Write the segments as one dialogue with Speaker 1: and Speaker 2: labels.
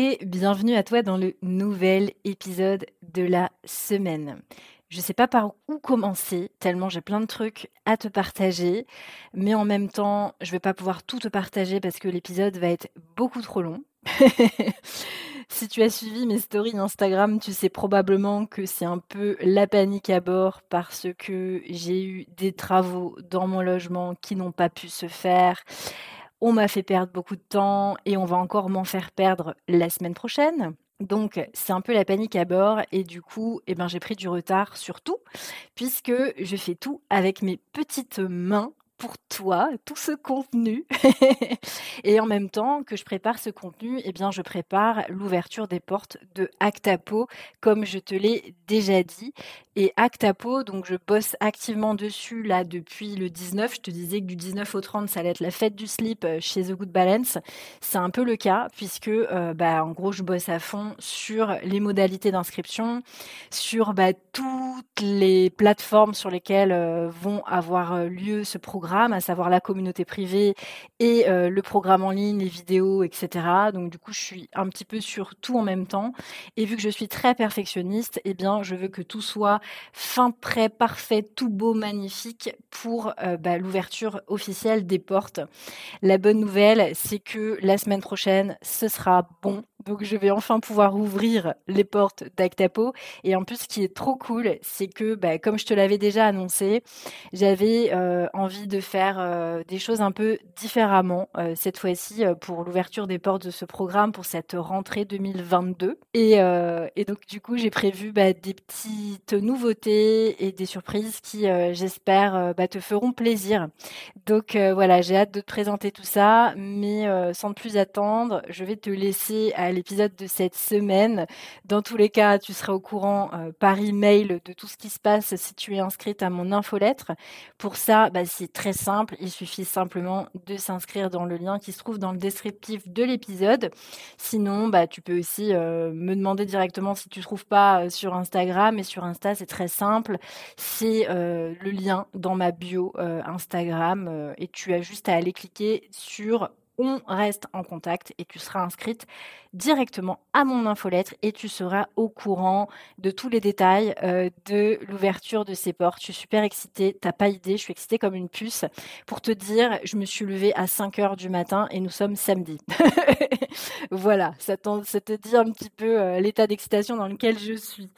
Speaker 1: Et bienvenue à toi dans le nouvel épisode de la semaine. Je ne sais pas par où commencer, tellement j'ai plein de trucs à te partager, mais en même temps, je ne vais pas pouvoir tout te partager parce que l'épisode va être beaucoup trop long. si tu as suivi mes stories Instagram, tu sais probablement que c'est un peu la panique à bord parce que j'ai eu des travaux dans mon logement qui n'ont pas pu se faire. On m'a fait perdre beaucoup de temps et on va encore m'en faire perdre la semaine prochaine. Donc c'est un peu la panique à bord et du coup eh ben, j'ai pris du retard sur tout puisque je fais tout avec mes petites mains pour toi tout ce contenu. et en même temps que je prépare ce contenu, eh bien, je prépare l'ouverture des portes de Actapo, comme je te l'ai déjà dit. Et Actapo, donc je bosse activement dessus là depuis le 19. Je te disais que du 19 au 30, ça allait être la fête du slip euh, chez The Good Balance. C'est un peu le cas puisque, euh, bah, en gros, je bosse à fond sur les modalités d'inscription, sur bah, toutes les plateformes sur lesquelles euh, vont avoir lieu ce programme à savoir la communauté privée et euh, le programme en ligne, les vidéos, etc. Donc du coup, je suis un petit peu sur tout en même temps. Et vu que je suis très perfectionniste, eh bien, je veux que tout soit fin, prêt, parfait, tout beau, magnifique pour euh, bah, l'ouverture officielle des portes. La bonne nouvelle, c'est que la semaine prochaine, ce sera bon. Donc je vais enfin pouvoir ouvrir les portes d'Actapo. Et en plus, ce qui est trop cool, c'est que, bah, comme je te l'avais déjà annoncé, j'avais euh, envie de faire euh, des choses un peu différemment euh, cette fois-ci pour l'ouverture des portes de ce programme pour cette rentrée 2022. Et, et donc du coup j'ai prévu bah, des petites nouveautés et des surprises qui j'espère bah, te feront plaisir. Donc voilà j'ai hâte de te présenter tout ça, mais sans plus attendre je vais te laisser à l'épisode de cette semaine. Dans tous les cas tu seras au courant par email de tout ce qui se passe si tu es inscrite à mon infolettre. Pour ça bah, c'est très simple, il suffit simplement de s'inscrire dans le lien qui se trouve dans le descriptif de l'épisode. Sinon, bah, tu peux aussi euh, me demander directement si tu ne trouves pas euh, sur Instagram. Et sur Insta, c'est très simple. C'est euh, le lien dans ma bio Instagram et tu as juste à aller cliquer sur on reste en contact et tu seras inscrite directement à mon infolettre et tu seras au courant de tous les détails euh, de l'ouverture de ces portes. Je suis super excitée, t'as pas idée, je suis excitée comme une puce. Pour te dire, je me suis levée à 5 heures du matin et nous sommes samedi. voilà, ça, te dit un petit peu euh, l'état d'excitation dans lequel je suis.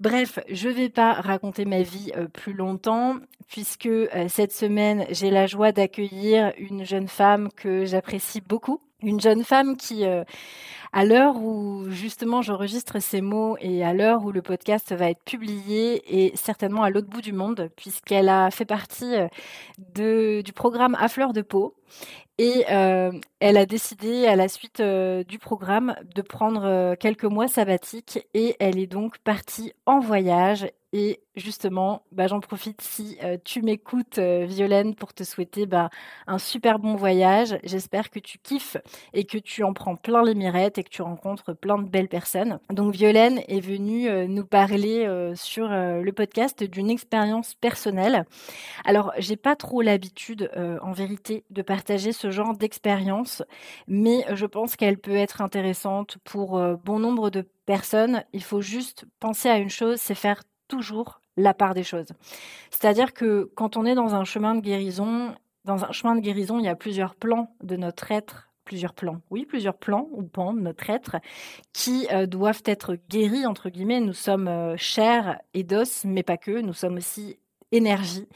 Speaker 1: Bref, je vais pas raconter ma vie euh, plus longtemps puisque cette semaine, j'ai la joie d'accueillir une jeune femme que j'apprécie beaucoup une jeune femme qui, euh, à l'heure où justement j'enregistre ces mots et à l'heure où le podcast va être publié, est certainement à l'autre bout du monde, puisqu'elle a fait partie euh, de, du programme À fleur de peau. Et euh, elle a décidé, à la suite du programme, de prendre quelques mois sabbatiques et elle est donc partie en voyage et justement, bah, j'en profite si euh, tu m'écoutes, euh, Violaine, pour te souhaiter bah, un super bon voyage. J'espère que tu kiffes et que tu en prends plein les mirettes et que tu rencontres plein de belles personnes. Donc, Violaine est venue euh, nous parler sur le podcast d'une expérience personnelle. Alors, j'ai pas trop l'habitude, en vérité, de partager ce genre d'expérience, mais je pense qu'elle peut être intéressante pour bon nombre de personnes. Il faut juste penser à une chose, c'est faire toujours la part des choses. C'est-à-dire que quand on est dans un chemin de guérison, dans un chemin de guérison, il y a plusieurs plans de notre être, plusieurs plans, oui, plusieurs plans ou pans de notre être qui euh, doivent être guéris, entre guillemets. Nous sommes euh, chairs et d'os, mais pas que. Nous sommes aussi énergie.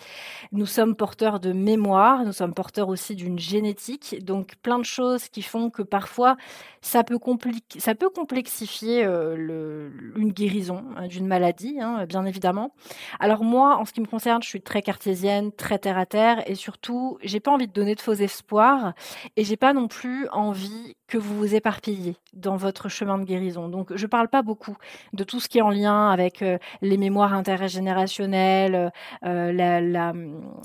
Speaker 1: Nous sommes porteurs de mémoire, nous sommes porteurs aussi d'une génétique, donc plein de choses qui font que parfois ça peut, ça peut complexifier le, une guérison hein, d'une maladie, hein, bien évidemment. Alors moi, en ce qui me concerne, je suis très cartésienne, très terre à terre, et surtout, j'ai pas envie de donner de faux espoirs, et j'ai pas non plus envie que vous vous éparpilliez dans votre chemin de guérison. Donc, je parle pas beaucoup de tout ce qui est en lien avec les mémoires intergénérationnelles, la,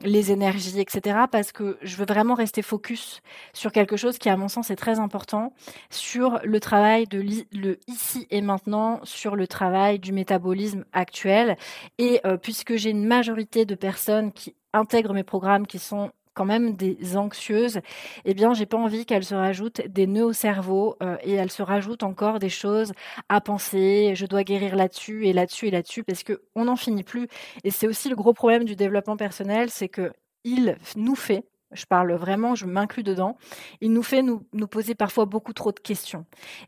Speaker 1: les énergies, etc., parce que je veux vraiment rester focus sur quelque chose qui, à mon sens, est très important, sur le travail de le ici et maintenant, sur le travail du métabolisme actuel. Et euh, puisque j'ai une majorité de personnes qui intègrent mes programmes qui sont quand même des anxieuses, eh bien, j'ai pas envie qu'elles se rajoutent des nœuds au cerveau euh, et elles se rajoutent encore des choses à penser. Je dois guérir là-dessus et là-dessus et là-dessus parce que on n'en finit plus. Et c'est aussi le gros problème du développement personnel, c'est que il nous fait je parle vraiment, je m'inclus dedans, il nous fait nous, nous, poser parfois beaucoup trop de questions.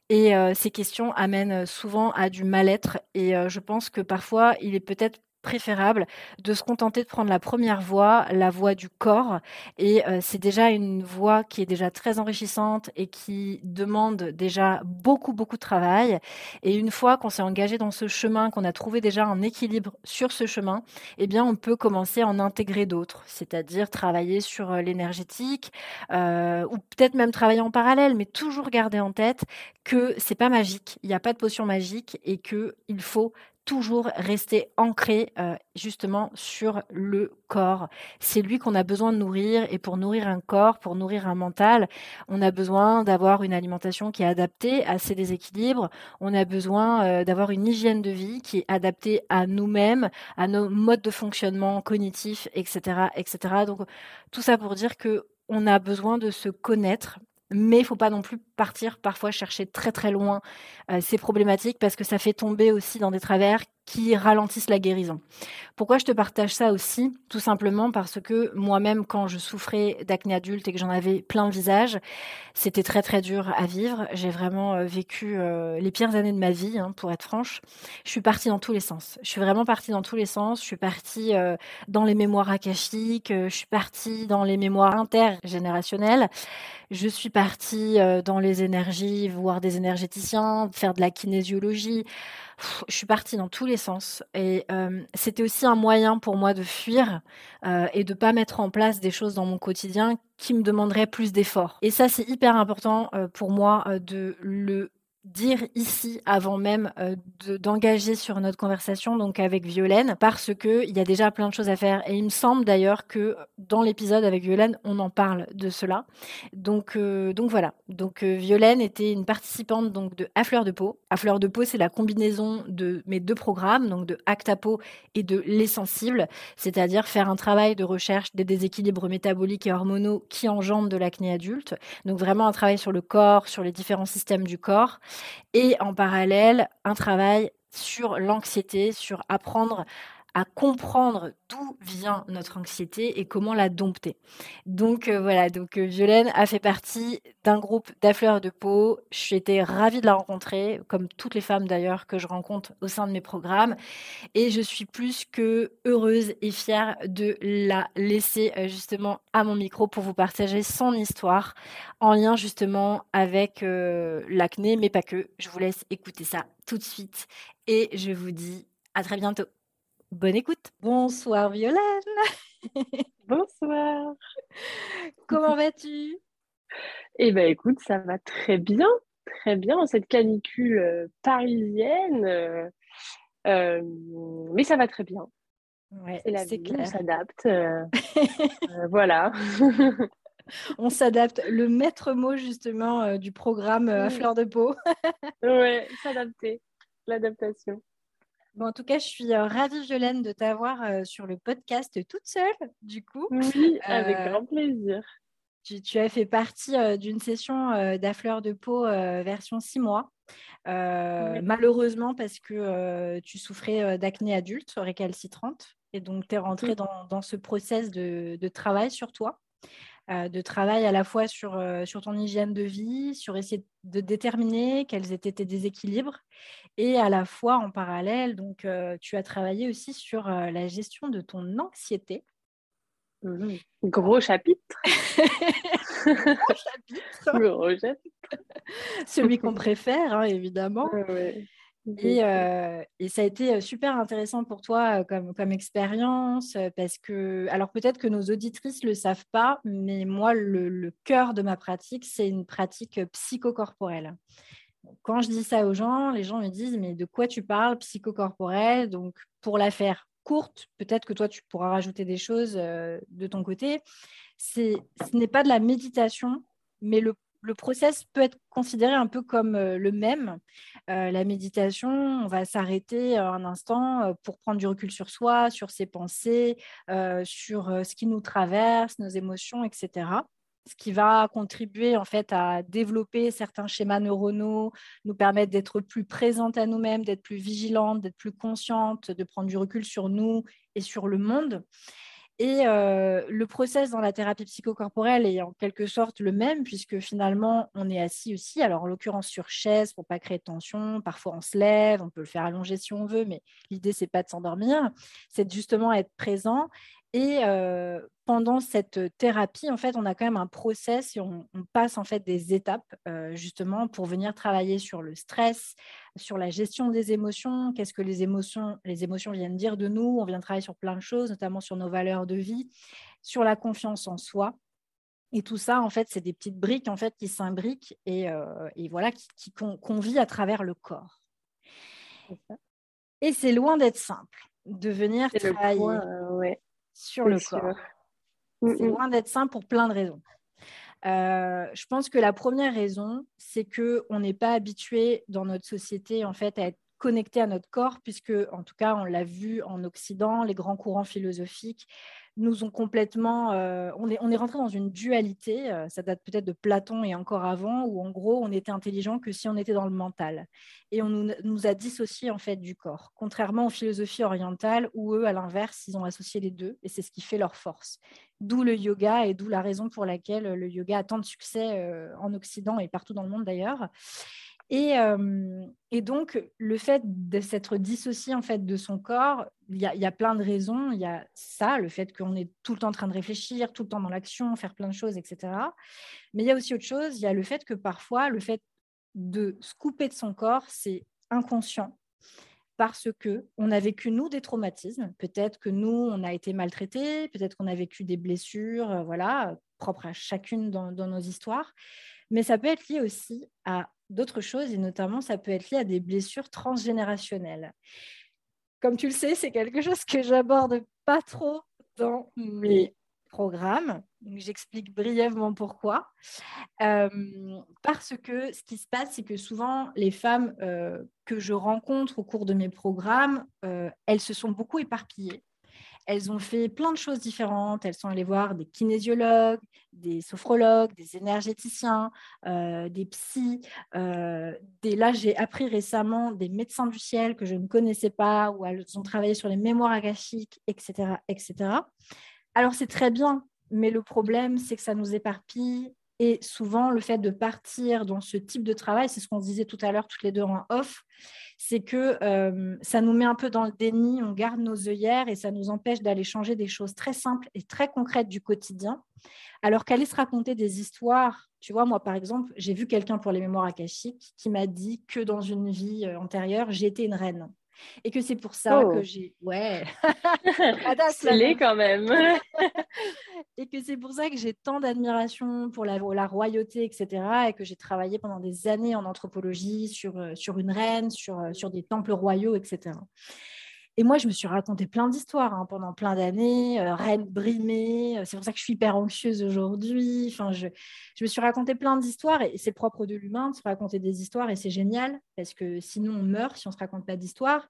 Speaker 1: Et euh, ces questions amènent souvent à du mal-être. Et euh, je pense que parfois, il est peut-être préférable de se contenter de prendre la première voie, la voie du corps. Et euh, c'est déjà une voie qui est déjà très enrichissante et qui demande déjà beaucoup, beaucoup de travail. Et une fois qu'on s'est engagé dans ce chemin, qu'on a trouvé déjà un équilibre sur ce chemin, eh bien, on peut commencer à en intégrer d'autres, c'est-à-dire travailler sur euh, l'énergétique euh, ou peut-être même travailler en parallèle, mais toujours garder en tête que c'est pas magique, il n'y a pas de potion magique et que il faut toujours rester ancré euh, justement sur le corps. C'est lui qu'on a besoin de nourrir et pour nourrir un corps, pour nourrir un mental, on a besoin d'avoir une alimentation qui est adaptée à ces déséquilibres. On a besoin euh, d'avoir une hygiène de vie qui est adaptée à nous-mêmes, à nos modes de fonctionnement cognitifs, etc., etc. Donc tout ça pour dire que on a besoin de se connaître mais il faut pas non plus partir parfois chercher très très loin euh, ces problématiques parce que ça fait tomber aussi dans des travers qui ralentissent la guérison. Pourquoi je te partage ça aussi? Tout simplement parce que moi-même, quand je souffrais d'acné adulte et que j'en avais plein le visage, c'était très très dur à vivre. J'ai vraiment euh, vécu euh, les pires années de ma vie, hein, pour être franche. Je suis partie dans tous les sens. Je suis vraiment partie dans tous les sens. Je suis partie dans les mémoires akashiques, je suis partie dans les mémoires intergénérationnelles. Je suis partie dans les énergies, voir des énergéticiens, faire de la kinésiologie je suis partie dans tous les sens. Et euh, c'était aussi un moyen pour moi de fuir euh, et de pas mettre en place des choses dans mon quotidien qui me demanderaient plus d'efforts. Et ça, c'est hyper important euh, pour moi de le dire ici avant même euh, d'engager sur notre conversation donc avec Violaine parce que il y a déjà plein de choses à faire. Et il me semble d'ailleurs que dans l'épisode avec Violaine on en parle de cela. Donc euh, donc voilà. Donc euh, Violaine était une participante donc de à fleur de peau. À fleur de peau c'est la combinaison de mes deux programmes donc de Acte à peau et de l'essentible c'est-à-dire faire un travail de recherche des déséquilibres métaboliques et hormonaux qui engendrent de l'acné adulte. Donc vraiment un travail sur le corps sur les différents systèmes du corps et en parallèle un travail sur l'anxiété, sur apprendre à comprendre d'où vient notre anxiété et comment la dompter. Donc euh, voilà, donc euh, Violaine a fait partie d'un groupe d'affleurs de peau. J'étais ravie de la rencontrer, comme toutes les femmes d'ailleurs que je rencontre au sein de mes programmes, et je suis plus que heureuse et fière de la laisser euh, justement à mon micro pour vous partager son histoire en lien justement avec l'acné, mais pas que. Je vous laisse écouter ça tout de suite et je vous dis à très bientôt. Bonne écoute. Bonsoir Violaine.
Speaker 2: Bonsoir.
Speaker 1: Comment vas-tu?
Speaker 2: Eh bien écoute, ça va très bien, très bien cette canicule euh, parisienne. Euh, euh, mais ça va très bien.
Speaker 1: Ouais, c'est clair.
Speaker 2: On s'adapte. voilà.
Speaker 1: on s'adapte. Le maître mot justement du programme à fleur de peau.
Speaker 2: oui, s'adapter. L'adaptation
Speaker 1: en tout cas, je suis euh, ravie, Violaine, de t'avoir euh, sur le podcast toute seule, du coup.
Speaker 2: Oui, avec euh, grand plaisir.
Speaker 1: Tu, as fait partie d'une session d'affleur de peau version 6 mois. Malheureusement, parce que tu souffrais d'acné adulte récalcitrante. Et donc, tu es rentrée dans, ce process de, travail sur toi. De travail à la fois sur, sur ton hygiène de vie, sur essayer de déterminer quels étaient tes déséquilibres, et à la fois en parallèle, donc tu as travaillé aussi sur la gestion de ton anxiété.
Speaker 2: Mmh Gros chapitre.
Speaker 1: Gros chapitre.
Speaker 2: Gros chapitre.
Speaker 1: Celui qu'on préfère, hein, évidemment. Et, euh, et, ça a été super intéressant pour toi comme, comme expérience parce que, alors peut-être que nos auditrices ne le savent pas, mais moi, le, le cœur de ma pratique, c'est une pratique psychocorporelle. Quand je dis ça aux gens, les gens me disent, mais de quoi tu parles, psychocorporelle? Donc, pour la faire courte, peut-être que toi, tu pourras rajouter des choses de ton côté. Ce n'est pas de la méditation, mais le, le, process peut être considéré un peu comme le même. la méditation, on va s'arrêter un instant pour prendre du recul sur soi, sur ses pensées, sur ce qui nous traverse, nos émotions, etc ce qui va contribuer en fait à développer certains schémas neuronaux, nous permettre d'être plus présentes à nous-mêmes, d'être plus vigilantes, d'être plus conscientes, de prendre du recul sur nous et sur le monde. Et le process dans la thérapie psychocorporelle est en quelque sorte le même, puisque finalement, on est assis aussi, alors en l'occurrence sur chaise pour pas créer de tension, parfois on se lève, on peut le faire allonger si on veut, mais l'idée, c'est pas de s'endormir, c'est justement être présent et pendant cette thérapie, en fait, on a quand même un process et on, passe en fait des étapes justement pour venir travailler sur le stress, sur la gestion des émotions, qu'est-ce que les émotions, les émotions viennent dire de nous. On vient travailler sur plein de choses, notamment sur nos valeurs de vie, sur la confiance en soi. Et tout ça, en fait, c'est des petites briques en fait qui s'imbriquent et, voilà qui, qu'on, vit à travers le corps. Et c'est loin d'être simple de venir travailler sur le corps. Mm, c'est mm. loin d'être simple pour plein de raisons. Euh, je pense que la première raison, c'est que on n'est pas habitué dans notre société en fait à être connecté à notre corps, puisque en tout cas on l'a vu en Occident, les grands courants philosophiques nous ont complètement. Euh, on, est, on est rentré dans une dualité, euh, ça date peut-être de Platon et encore avant, où en gros, on était intelligent que si on était dans le mental. Et on nous, a dissocié en fait du corps, contrairement aux philosophies orientales, où eux, à l'inverse, ils ont associé les deux, et c'est ce qui fait leur force. D'où le yoga et d'où la raison pour laquelle le yoga a tant de succès euh, en Occident et partout dans le monde d'ailleurs. Et, et, donc, le fait de s'être dissocié en fait de son corps, il y, a plein de raisons. Il y a ça, le fait qu'on est tout le temps en train de réfléchir, tout le temps dans l'action, faire plein de choses, etc. Mais il y a aussi autre chose. Il y a le fait que parfois, le fait de se couper de son corps, c'est inconscient parce que on a vécu nous des traumatismes. Peut-être que nous, on a été maltraités, peut-être qu'on a vécu des blessures, voilà, propres à chacune dans nos histoires. Mais ça peut être lié aussi à d'autres choses et notamment ça peut être lié à des blessures transgénérationnelles. Comme tu le sais, c'est quelque chose que j'aborde pas trop dans mes programmes. J'explique brièvement pourquoi. Euh, parce que ce qui se passe, c'est que souvent, les femmes euh, que je rencontre au cours de mes programmes, euh, elles se sont beaucoup éparpillées. Elles ont fait plein de choses différentes. Elles sont allées voir des kinésiologues, des sophrologues, des énergéticiens, euh, des psys. Euh, des... Là, j'ai appris récemment des médecins du ciel que je ne connaissais pas, où elles ont travaillé sur les mémoires akashiques, etc. etc. Alors, c'est très bien, mais le problème, c'est que ça nous éparpille. Et souvent, le fait de partir dans ce type de travail, c'est ce qu'on disait tout à l'heure, toutes les deux en off, c'est que euh, ça nous met un peu dans le déni, on garde nos œillères et ça nous empêche d'aller changer des choses très simples et très concrètes du quotidien. Alors qu'aller se raconter des histoires, tu vois, moi par exemple, j'ai vu quelqu'un pour les mémoires akashiques qui m'a dit que dans une vie euh, antérieure, j'étais une reine. Et que c'est pour ça que oh. j'ai. Ouais.
Speaker 2: Quand même.
Speaker 1: et que c'est pour ça que j'ai tant d'admiration pour la, la, royauté, etc. Et que j'ai travaillé pendant des années en anthropologie sur, euh, sur une reine, sur, euh, sur des temples royaux, etc. Et moi, je me suis raconté plein d'histoires hein, pendant plein d'années, euh, reine brimée. Euh, c'est pour ça que je suis hyper anxieuse aujourd'hui. Enfin, je, me suis raconté plein d'histoires et c'est propre de l'humain de se raconter des histoires et c'est génial parce que sinon on meurt si on ne se raconte pas d'histoires.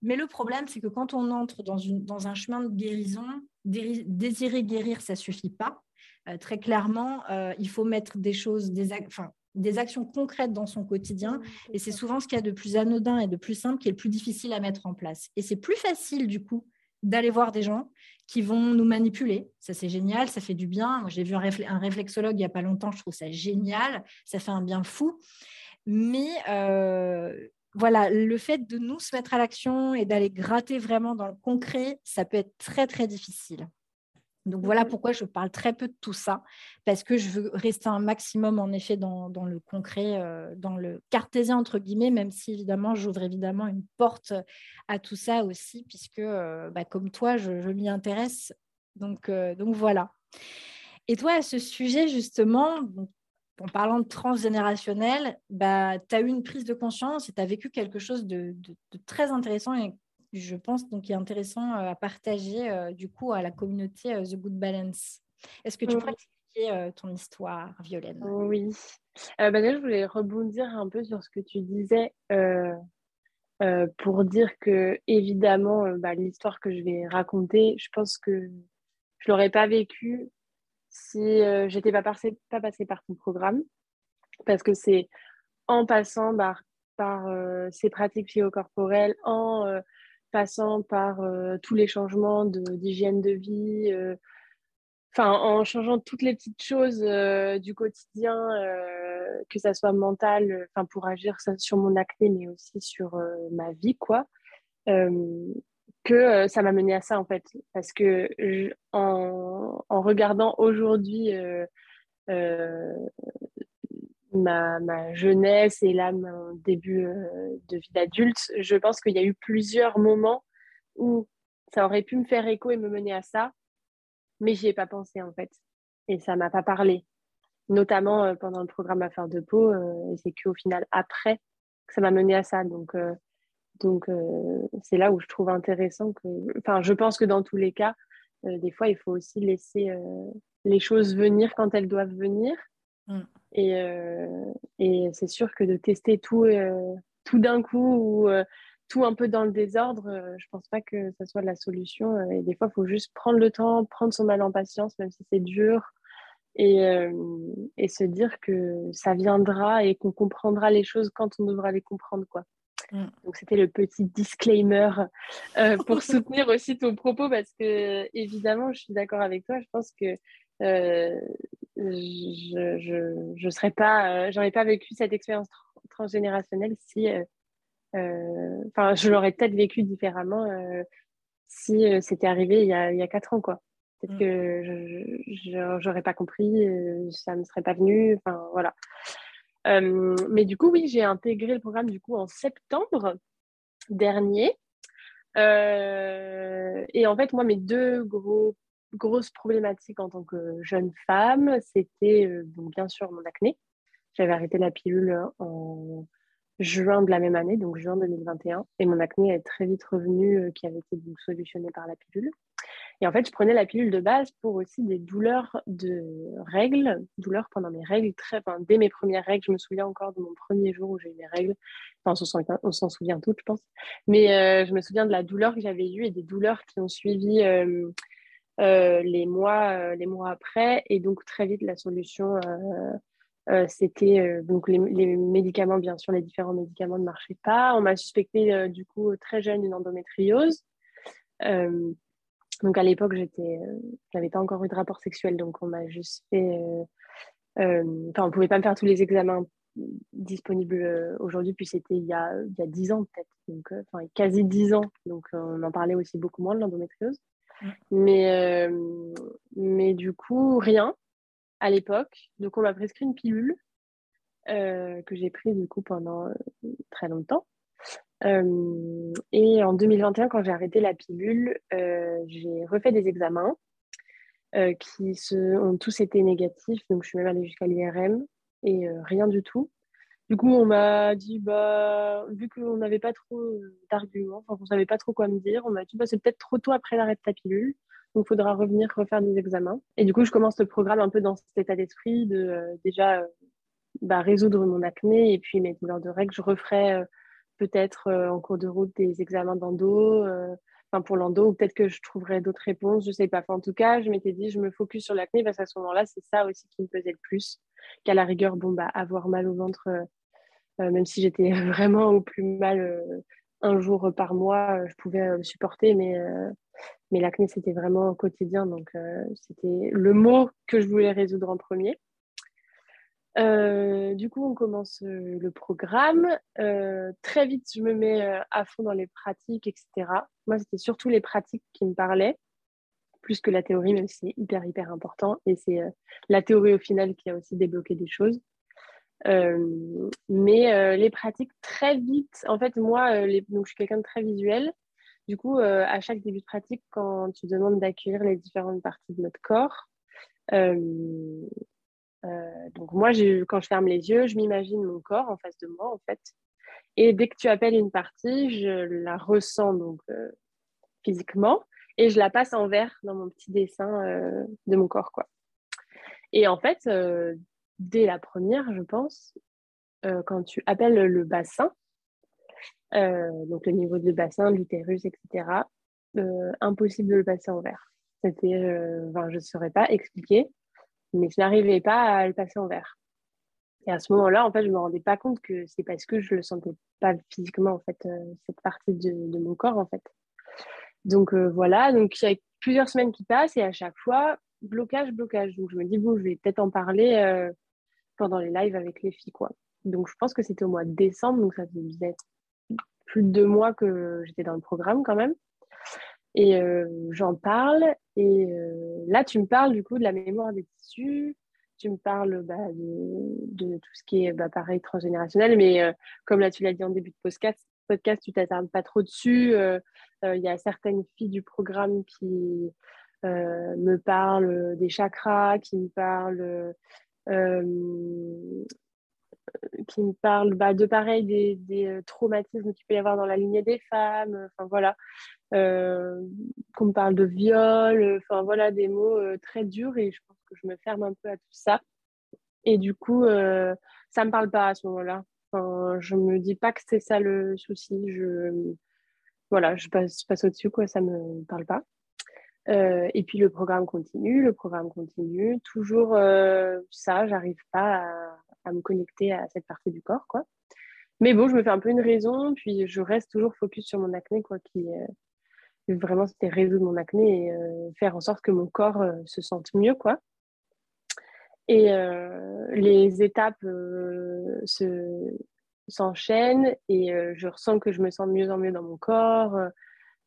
Speaker 1: Mais le problème, c'est que quand on entre dans, un chemin de guérison, désirer guérir, ça suffit pas. Euh, très clairement, il faut mettre des choses, des, enfin, des actions concrètes dans son quotidien. Et c'est souvent ce qu'il y a de plus anodin et de plus simple qui est le plus difficile à mettre en place. Et c'est plus facile, du coup, d'aller voir des gens qui vont nous manipuler. Ça, c'est génial, ça fait du bien. Moi, j'ai vu un, réflexologue il n'y a pas longtemps, je trouve ça génial, ça fait un bien fou. Mais euh, voilà, le fait de nous se mettre à l'action et d'aller gratter vraiment dans le concret, ça peut être très, très difficile. Donc voilà pourquoi je parle très peu de tout ça, parce que je veux rester un maximum en effet dans, le concret, euh, dans le cartésien entre guillemets, même si évidemment j'ouvre évidemment une porte à tout ça aussi, puisque euh, bah, comme toi, je, m'y intéresse. Donc, euh, donc voilà. Et toi, à ce sujet justement, en parlant de transgénérationnel, bah, tu as eu une prise de conscience et tu as vécu quelque chose de, de très intéressant et je pense, donc, est intéressant euh, à partager euh, du coup à la communauté euh, The Good Balance. Est-ce que tu pourrais expliquer ton histoire, Violaine?
Speaker 2: Oui. Bah, je voulais rebondir un peu sur ce que tu disais pour dire que, évidemment, bah, l'histoire que je vais raconter, je pense que je l'aurais pas vécue si j'étais pas, passée, pas passée par ton programme. Parce que c'est en passant par, par ces pratiques psychocorporelles, en passant par euh, tous les changements d'hygiène de, vie, euh, en changeant toutes les petites choses euh, du quotidien, que ça soit mental, pour agir sur mon acné, mais aussi sur ma vie, quoi. que ça m'a mené à ça en fait, parce que en, regardant aujourd'hui ma, jeunesse et là mon début euh, de vie d'adulte, je pense qu'il y a eu plusieurs moments où ça aurait pu me faire écho et me mener à ça, mais j'y ai pas pensé en fait. Et ça m'a pas parlé, notamment euh, pendant le programme Affaires de peau. Euh, c'est qu'au final, après, que ça m'a mené à ça. Donc, donc c'est là où je trouve intéressant que. Enfin, je pense que dans tous les cas, des fois, il faut aussi laisser les choses venir quand elles doivent venir Mm. Et, euh, et c'est sûr que de tester tout, euh, tout d'un coup ou euh, tout un peu dans le désordre, je pense pas que ça soit la solution. Et des fois, il faut juste prendre le temps, prendre son mal en patience, même si c'est dur, et, et, se dire que ça viendra et qu'on comprendra les choses quand on devra les comprendre. quoi. Mm. Donc c'était le petit disclaimer pour soutenir aussi ton propos parce que évidemment je suis d'accord avec toi. Je pense que euh, je je je serais pas, euh, j'aurais pas vécu cette expérience transgénérationnelle si, euh, enfin, je l'aurais peut-être vécu différemment si c'était arrivé il y a il y a quatre ans quoi. Peut-être mm. que je j'aurais pas compris, ça me serait pas venu, enfin voilà. mais du coup, oui, j'ai intégré le programme du coup en septembre dernier. et en fait, moi, mes deux gros grosse problématique en tant que jeune femme, c'était euh, bien sûr mon acné. J'avais arrêté la pilule en juin de la même année, donc juin 2021, et mon acné est très vite revenu, euh, qui avait été donc solutionné par la pilule. Et en fait, je prenais la pilule de base pour aussi des douleurs de règles, douleurs pendant mes règles, très, dès mes premières règles. Je me souviens encore de mon premier jour où j'ai eu mes règles. Enfin, on s'en souvient toutes, je pense. Mais euh, je me souviens de la douleur que j'avais eue et des douleurs qui ont suivi les, mois, euh, les mois après. Et donc, très vite, la solution, euh, c'était donc les, médicaments, bien sûr, les différents médicaments ne marchaient pas. On m'a suspecté, du coup, très jeune, une endométriose. donc, à l'époque, j'étais, n'avais pas encore eu de rapport sexuel. Donc, on m'a juste fait. Enfin, on pouvait pas me faire tous les examens disponibles aujourd'hui, puis c'était il y a, il y a 10 ans peut-être, donc enfin quasi 10 ans, donc on en parlait aussi beaucoup moins de l'endométriose. Mais, euh, mais du coup, rien à l'époque. Donc, on m'a prescrit une pilule euh, que j'ai prise du coup pendant euh, très longtemps. et en 2021, quand j'ai arrêté la pilule, j'ai refait des examens qui se, ont tous été négatifs. Donc, je suis même allée jusqu'à l'IRM et rien du tout. Du coup, on m'a dit, bah, vu qu'on n'avait pas trop euh, d'arguments, enfin, qu'on savait pas trop quoi me dire, on m'a dit, bah, c'est peut-être trop tôt après l'arrêt de ta pilule, donc il faudra revenir refaire des examens. Et du coup, je commence le programme un peu dans cet état d'esprit de euh, déjà euh, bah, résoudre mon acné et puis mes douleurs de règles. Je referai peut-être en cours de route des examens d'endo, pour l'endo, ou peut-être que je trouverai d'autres réponses, je sais pas. en tout cas, je m'étais dit, je me focus sur l'acné parce qu'à ce moment-là, c'est ça aussi qui me pesait le plus qu'à la rigueur, bon, bah, avoir mal au ventre, euh, euh, même si j'étais vraiment au plus mal euh, un jour par mois, je pouvais supporter, mais, Mais l'acné, c'était vraiment au quotidien, donc c'était le mot que je voulais résoudre en premier. Du coup, on commence le programme. très vite, je me mets à fond dans les pratiques, etc. Moi, c'était surtout les pratiques qui me parlaient plus que la théorie, même si c'est hyper, hyper important. Et c'est euh, la théorie au final qui a aussi débloqué des choses. Euh, mais euh, les pratiques très vite, en fait, moi, donc, je suis quelqu'un de très visuel. Du coup, à chaque début de pratique, quand tu demandes d'accueillir les différentes parties de notre corps, donc moi, quand je ferme les yeux, je m'imagine mon corps en face de moi, en fait. Et dès que tu appelles une partie, je la ressens donc physiquement et je la passe en vert dans mon petit dessin euh, de mon corps. Quoi. Et en fait, euh, dès la première, je pense, euh, quand tu appelles le bassin, donc le niveau de bassin, l'utérus, etc., impossible de le passer en vert. C'était, enfin, je ne saurais pas expliquer, mais je n'arrivais pas à le passer en vert. Et à ce moment-là, en fait, je me rendais pas compte que c'est parce que je le sentais pas physiquement, en fait, cette partie de, mon corps, en fait. Donc euh, voilà, donc il y a plusieurs semaines qui passent et à chaque fois, blocage, blocage. Donc je me dis, bon, je vais peut-être en parler euh, pendant les lives avec les filles. Donc je pense que c'était au mois de décembre, donc ça faisait plus de deux mois que j'étais dans le programme quand même. Et euh, j'en parle. Et là, tu me parles du coup de la mémoire des tissus. Tu me parles bah, de, tout ce qui est bah, pareil transgénérationnel. Mais comme là, tu l'as dit en début de podcast, podcast, tu t'attardes pas trop dessus. Euh, euh, il y a certaines filles du programme qui euh, me parlent des chakras, qui me parlent, qui me parlent bah, de pareil des, des traumatismes qu'il peut y avoir dans la lignée des femmes. Enfin voilà, qu'on me parle de viol. Enfin voilà, des mots très durs et je pense que je me ferme un peu à tout ça. Et du coup, ça me parle pas à ce moment-là. Enfin, je me dis pas que c'est ça le souci. Je, voilà, je passe, au-dessus, quoi, ça me parle pas. Euh, et puis le programme continue, le programme continue. Toujours euh, ça, j'arrive pas à, me connecter à cette partie du corps, quoi. Mais bon, je me fais un peu une raison, puis je reste toujours focus sur mon acné, quoi, qui vraiment c'était résoudre mon acné et euh, faire en sorte que mon corps se sente mieux, quoi. Et euh, les étapes euh, s'enchaînent et euh, je ressens que je me sens mieux en mieux dans mon corps,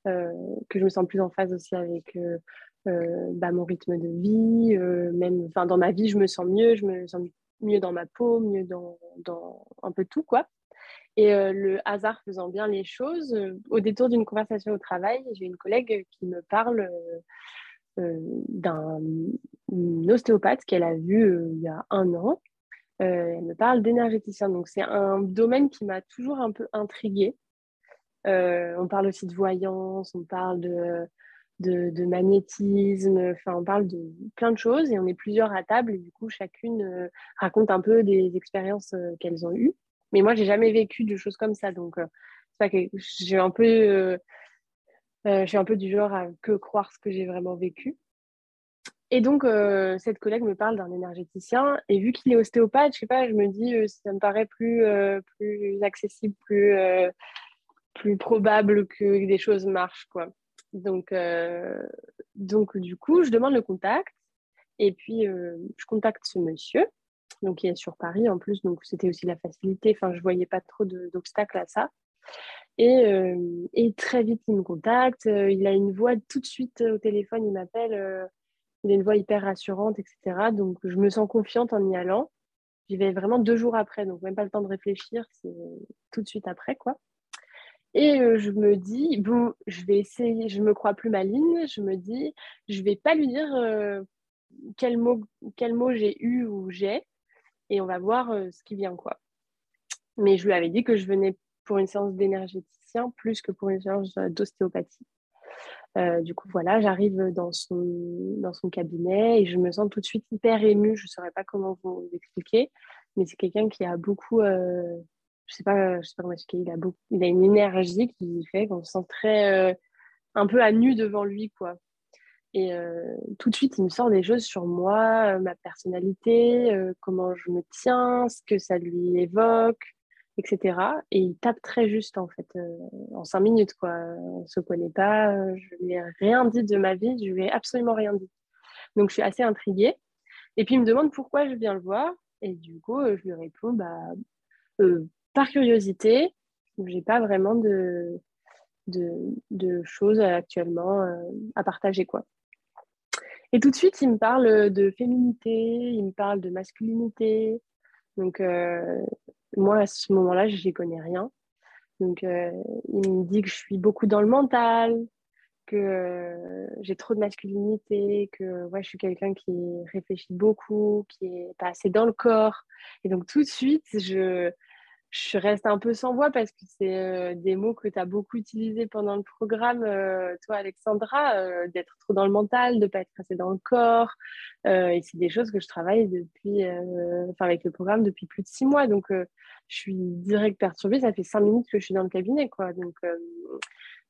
Speaker 2: que je me sens plus en phase aussi avec bah, mon rythme de vie. même dans ma vie, je me sens mieux, je me sens mieux dans ma peau, mieux dans, dans un peu tout. quoi. Et le hasard faisant bien les choses, au détour d'une conversation au travail, j'ai une collègue qui me parle euh, d'un ostéopathe qu'elle a vu euh, il y a un an. Euh, elle me parle d'énergéticien. Donc, c'est un domaine qui m'a toujours un peu intriguée. on parle aussi de voyance, on parle de, de, magnétisme, enfin on parle de plein de choses et on est plusieurs à table et du coup chacune raconte un peu des expériences qu'elles ont eues. Mais moi j'ai jamais vécu de choses comme ça donc j'ai un peu euh, je suis un peu du genre à que croire ce que j'ai vraiment vécu. Et donc, euh, cette collègue me parle d'un énergéticien. Et vu qu'il est ostéopathe, je sais pas, je me dis, euh, ça me paraît plus, plus accessible, plus, plus probable que des choses marchent. Quoi. Donc, donc, du coup, je demande le contact. Et puis, je contacte ce monsieur, donc il est sur Paris en plus. Donc, c'était aussi la facilité. Enfin, je voyais pas trop d'obstacles à ça. Euh, et, très vite, il me contacte. Euh, il a une voix tout de suite euh, au téléphone, il m'appelle. il a une voix hyper rassurante, etc. Donc, je me sens confiante en y allant. J'y vais vraiment deux jours après, donc même pas le temps de réfléchir, c'est tout de suite après, quoi. Et je me dis, bon, je vais essayer, je me crois plus maligne, je me dis, je vais pas lui dire quel mot, quel mot j'ai eu ou j'ai, et on va voir ce qui vient, quoi. Mais je lui avais dit que je venais pour une séance d'énergéticien plus que pour une séance d'ostéopathie. Euh, du coup, voilà, j'arrive dans son, cabinet et je me sens tout de suite hyper émue. Je ne saurais pas comment vous expliquer, mais c'est quelqu'un qui a beaucoup, euh, je ne sais pas, je sais pas comment expliquer, il a, beaucoup, il a une énergie qui fait qu'on se sent très, euh, un peu à nu devant lui, quoi. Et tout de suite, il me sort des choses sur moi, ma personnalité, comment je me tiens, ce que ça lui évoque, etc. Et il tape très juste, en fait, en cinq minutes, quoi. On ne se connaît pas, je lui ai rien dit de ma vie, je lui ai absolument rien dit. Donc, je suis assez intriguée. Et puis, il me demande pourquoi je viens le voir. Et du coup, je lui réponds, bah, par curiosité, j'ai pas vraiment de, de, choses actuellement euh, à partager. quoi. Et tout de suite, il me parle de féminité, il me parle de masculinité. Donc, euh, moi, à ce moment-là, je n'y connais rien. Donc, euh, il me dit que je suis beaucoup dans le mental, que j'ai trop de masculinité, que ouais, je suis quelqu'un qui réfléchit beaucoup, qui est pas assez dans le corps. Et donc, tout de suite, je, je reste un peu sans voix parce que c'est euh, des mots que tu as beaucoup utilisés pendant le programme, euh, toi Alexandra, euh, d'être trop dans le mental, de ne pas être assez dans le corps. et c'est des choses que je travaille depuis, enfin avec le programme depuis plus de six mois. Donc je suis direct perturbée. Ça fait cinq minutes que je suis dans le cabinet, quoi. Donc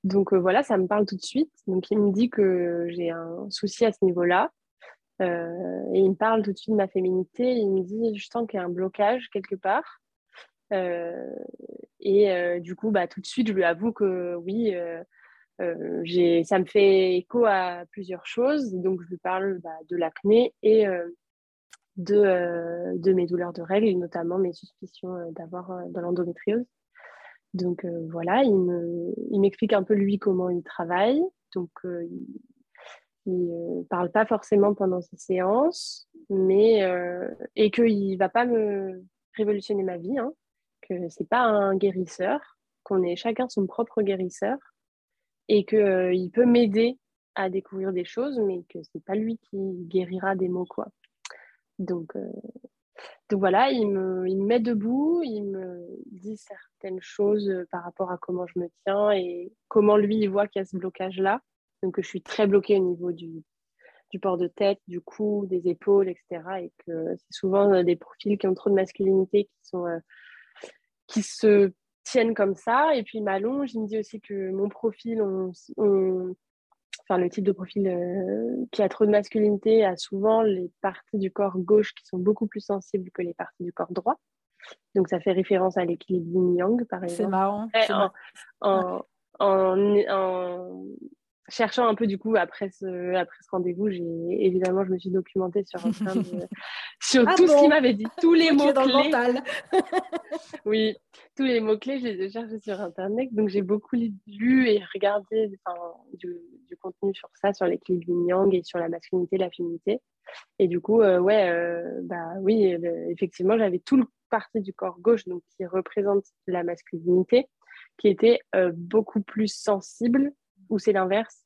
Speaker 2: donc voilà, ça me parle tout de suite. Donc il me dit que j'ai un souci à ce niveau-là. et il me parle tout de suite de ma féminité. Il me dit, je sens qu'il y a un blocage quelque part. Euh, et euh, du coup, bah, tout de suite, je lui avoue que oui, euh, ça me fait écho à plusieurs choses. Donc, je lui parle bah, de l'acné et de, de, mes douleurs de règles, notamment mes suspicions d'avoir de l'endométriose. Donc voilà, il m'explique un peu lui comment il travaille. Donc il ne parle pas forcément pendant ses séances, mais et qu'il ne va pas me révolutionner ma vie. Hein que c'est pas un guérisseur, qu'on est chacun son propre guérisseur et qu'il euh, peut m'aider à découvrir des choses, mais que c'est pas lui qui guérira des mots quoi. Donc, euh, donc voilà, il me, il me met debout, il me dit certaines choses par rapport à comment je me tiens et comment lui il voit qu'il y a ce blocage là. Donc je suis très bloquée au niveau du, du port de tête, du cou, des épaules, etc. Et que c'est souvent des profils qui ont trop de masculinité, qui sont euh, qui se tiennent comme ça. Et puis, il m'allonge. Il me dit aussi que mon profil, enfin, le type de profil euh, qui a trop de masculinité a souvent les parties du corps gauche qui sont beaucoup plus sensibles que les parties du corps droit. Donc, ça fait référence à l'équilibre yin-yang, par exemple.
Speaker 1: C'est marrant.
Speaker 2: en, en, cherchant un peu du coup après ce, après ce rendez-vous, j'ai évidemment je me suis documentée sur sur ah tout ce qu'il m'avait dit, tous les mots clés. oui, tous les mots clés, je les ai cherchés sur internet, donc j'ai beaucoup lu et regardé du, du, contenu sur ça, sur l'équilibre yang et sur la masculinité, la féminité. Et du coup, euh, ouais, euh, bah oui, euh, effectivement, j'avais tout le parti du corps gauche, donc qui représente la masculinité, qui était beaucoup plus sensible ou c'est l'inverse?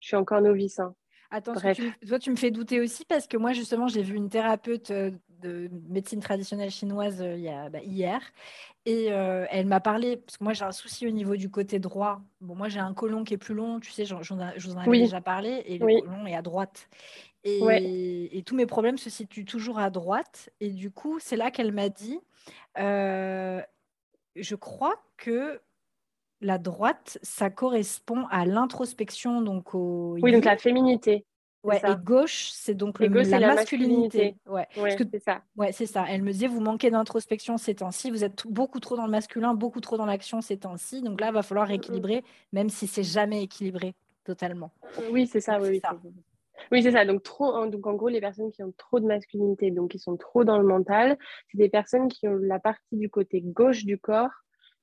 Speaker 2: Je suis encore novice. Hein.
Speaker 1: Attends, toi, tu me fais douter aussi parce que moi, justement, j'ai vu une thérapeute euh, de médecine traditionnelle chinoise euh, il y a, bah, hier et euh, elle m'a parlé, parce que moi, j'ai un souci au niveau du côté droit. Bon, moi, j'ai un colon qui est plus long, tu sais, je vous en avais déjà parlé, et le colon est à droite. Et, et, tous mes problèmes se situent toujours à droite. Et du coup, c'est là qu'elle m'a dit, je crois que la droite, ça correspond à l'introspection, donc au.
Speaker 2: Oui, donc la féminité.
Speaker 1: Ouais, et gauche, c'est donc le, la, masculinité. Ouais,
Speaker 2: c'est ça.
Speaker 1: Ouais, c'est ça. Elle me disait, vous manquez d'introspection ces temps-ci, vous êtes beaucoup trop dans le masculin, beaucoup trop dans l'action ces temps-ci. Donc là, il va falloir rééquilibrer, même si c'est jamais équilibré totalement.
Speaker 2: Oui, c'est ça. Oui, oui, c'est ça. Donc, trop, donc, en gros, les personnes qui ont trop de masculinité, donc qui sont trop dans le mental, c'est des personnes qui ont la partie du côté gauche du corps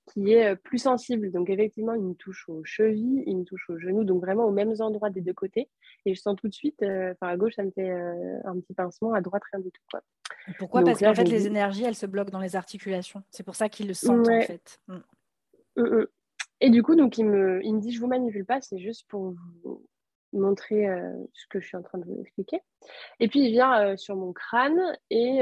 Speaker 2: qui est euh, plus sensible. Donc effectivement, il me touche aux chevilles, il me touche aux genoux, donc vraiment aux mêmes endroits des deux côtés. Et je sens tout de suite, euh, enfin à gauche, ça me fait euh, un petit pincement, à droite, rien du tout. Quoi.
Speaker 1: Pourquoi? Parce qu'en fait, les énergies, elles se bloquent dans les articulations. C'est pour ça qu'ils le sentent en fait. Mm.
Speaker 2: Mm, mm. Et du coup, donc il me, il me dit, je vous manipule pas, c'est juste pour vous montrer ce que je suis en train de vous expliquer. Et puis il vient sur mon crâne et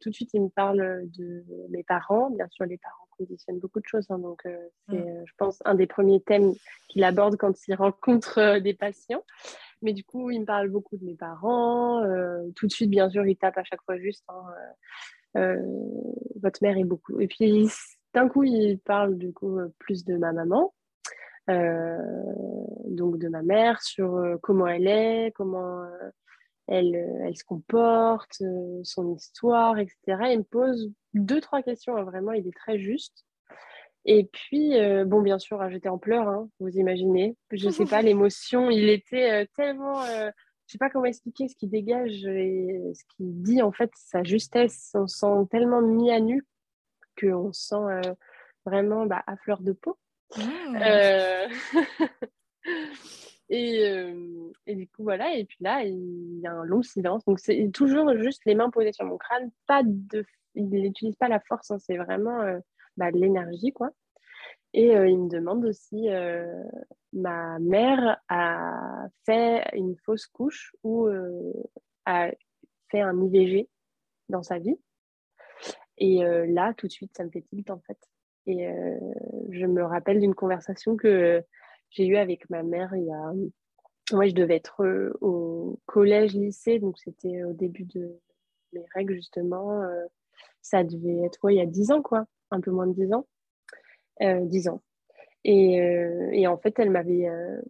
Speaker 2: tout de suite il me parle de mes parents, bien sûr les parents conditionne beaucoup de choses. Hein, donc, euh, c'est, mm. euh, je pense, un des premiers thèmes qu'il aborde quand il rencontre euh, des patients. Mais du coup, il me parle beaucoup de mes parents. tout de suite, bien sûr, il tape à chaque fois juste. Hein, votre mère est beaucoup. Et puis, d'un coup, il parle du coup plus de ma maman. donc de ma mère, sur comment elle est, comment elle, elle se comporte, son histoire, etc. Il me pose deux, trois questions. Hein, vraiment, il est très juste. Et puis, bon, bien sûr, hein, j'étais en pleurs, hein, vous imaginez. Je ne sais pas, l'émotion, il était tellement je sais pas comment expliquer ce qui dégage et ce qui dit en fait sa justesse. On sent tellement mis à nu qu'on sent euh, vraiment bah, à fleur de peau. Mmh. Euh, et, euh, du coup, voilà. Et puis là, il y a un long silence. Donc, c'est toujours juste les mains posées sur mon crâne. Pas de... Il n'utilise pas la force, hein, c'est vraiment bah, de l'énergie, quoi. Et il me demande aussi ma mère a fait une fausse couche ou euh, a fait un IVG dans sa vie. Et euh, là, tout de suite, ça me fait tilt en fait. Et euh, je me rappelle d'une conversation que j'ai eue avec ma mère il y a. Moi, je devais être au collège-lycée, donc c'était au début de mes règles justement. ça devait être il y a 10 ans, quoi, un peu moins de 10 ans. 10 ans. Et, euh, en fait, elle m'avait euh,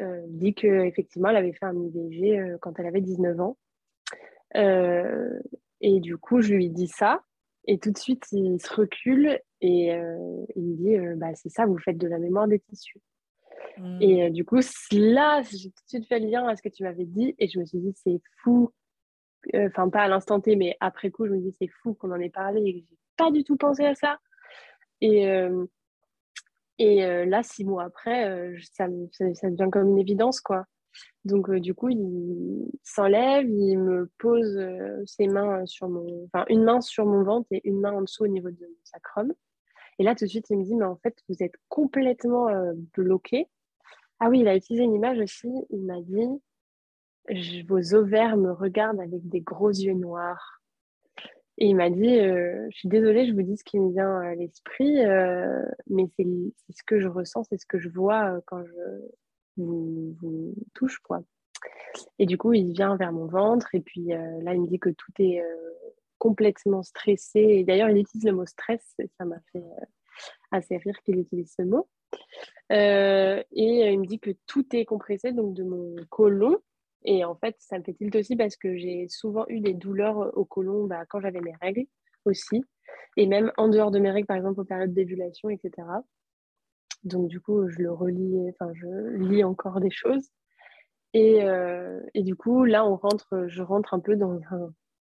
Speaker 2: euh, dit qu'effectivement, elle avait fait un IVG quand elle avait 19 ans. et du coup, je lui dis ça. Et tout de suite, il se recule et il me dit bah, C'est ça, vous faites de la mémoire des tissus. Mmh. Et du coup, là, j'ai tout de suite fait le lien à ce que tu m'avais dit et je me suis dit C'est fou. Enfin, pas à l'instant T, mais après coup, je me dis C'est fou qu'on en ait parlé et que j'ai pas du tout pensé à ça. Et, et euh, là, six mois après, euh, ça, ça, devient comme une évidence, quoi. Donc, euh, du coup, il s'enlève, il me pose ses mains sur mon... Enfin, une main sur mon ventre et une main en dessous au niveau de mon sacrum. Et là, tout de suite, il me dit, mais en fait, vous êtes complètement bloqué. Ah oui, il a utilisé une image aussi. Il m'a dit, vos ovaires me regardent avec des gros yeux noirs. Et il m'a dit, euh, je suis désolée, je vous dis ce qui me vient à l'esprit, euh, mais c'est ce que je ressens, c'est ce que je vois euh, quand je vous, vous, touche. Quoi. Et du coup, il vient vers mon ventre, et puis là, il me dit que tout est complètement stressé. Et d'ailleurs, il utilise le mot stress, et ça m'a fait assez rire qu'il utilise ce mot. et il me dit que tout est compressé, donc de mon côlon et en fait, ça me fait tilt aussi parce que j'ai souvent eu des douleurs au côlon bah, quand j'avais mes règles aussi. Et même en dehors de mes règles, par exemple, aux périodes d'évulation, etc. Donc, du coup, je le relis, enfin, je lis encore des choses. Et, euh, et, du coup, là, on rentre, je rentre un peu dans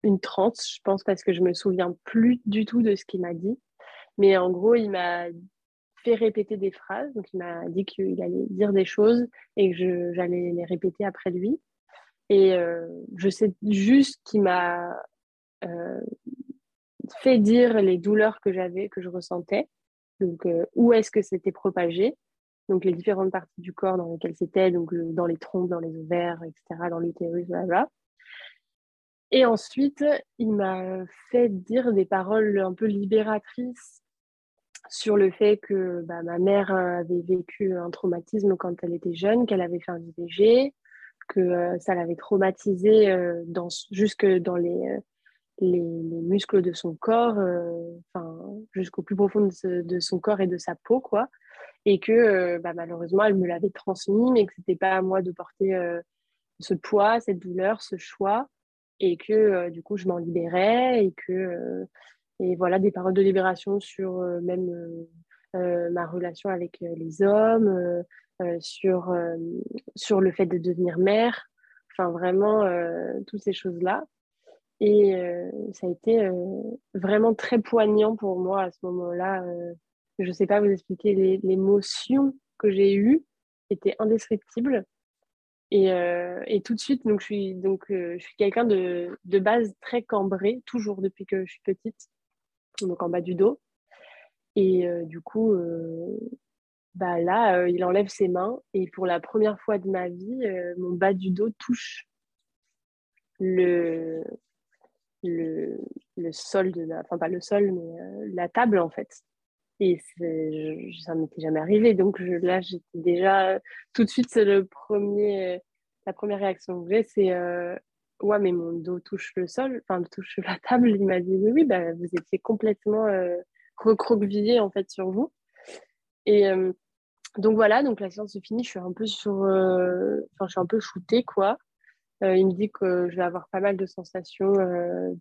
Speaker 2: une transe, je pense, parce que je me souviens plus du tout de ce qu'il m'a dit. Mais en gros, il m'a fait répéter des phrases. Donc, il m'a dit qu'il allait dire des choses et que j'allais les répéter après lui. Et euh, je sais juste qu'il m'a euh, fait dire les douleurs que j'avais, que je ressentais. Donc, euh, où est-ce que c'était propagé? Donc, les différentes parties du corps dans lesquelles c'était, donc dans les trompes, dans les ovaires, etc., dans l'utérus, voilà. Et ensuite, il m'a fait dire des paroles un peu libératrices sur le fait que bah, ma mère avait vécu un traumatisme quand elle était jeune, qu'elle avait fait un IVG, que euh, ça l'avait traumatisé euh, jusque dans les, euh, les, muscles de son corps, enfin jusqu'au plus profond de, son corps et de sa peau, quoi. Et que bah, malheureusement, elle me l'avait transmis, mais que c'était pas à moi de porter ce poids, cette douleur, ce choix, et que du coup, je m'en libérais, et que et voilà des paroles de libération sur même ma relation avec les hommes, euh, sur, euh, sur le fait de devenir mère, enfin vraiment euh, toutes ces choses-là. Et ça a été vraiment très poignant pour moi à ce moment-là. je ne sais pas vous expliquer, l'émotion que j'ai eue était indescriptible. Et, et, tout de suite, je suis, donc, je suis quelqu'un de, base très cambré, toujours depuis que je suis petite, donc en bas du dos. Et du coup, bah là, euh, il enlève ses mains et pour la première fois de ma vie, euh, mon bas du dos touche le, le, sol de enfin pas le sol, mais euh, la table en fait. Et ça m'était jamais arrivé. Donc là, j'étais déjà tout de suite, c'est le premier, la première réaction que j'ai, c'est ouais, mais mon dos touche le sol, enfin touche la table. Il m'a dit oui, oui, bah, vous étiez complètement recroquevillé en fait sur vous. Et donc voilà, donc la séance se finit, je suis un peu sur, euh, enfin je suis un peu shootée quoi. il me dit que je vais avoir pas mal de sensations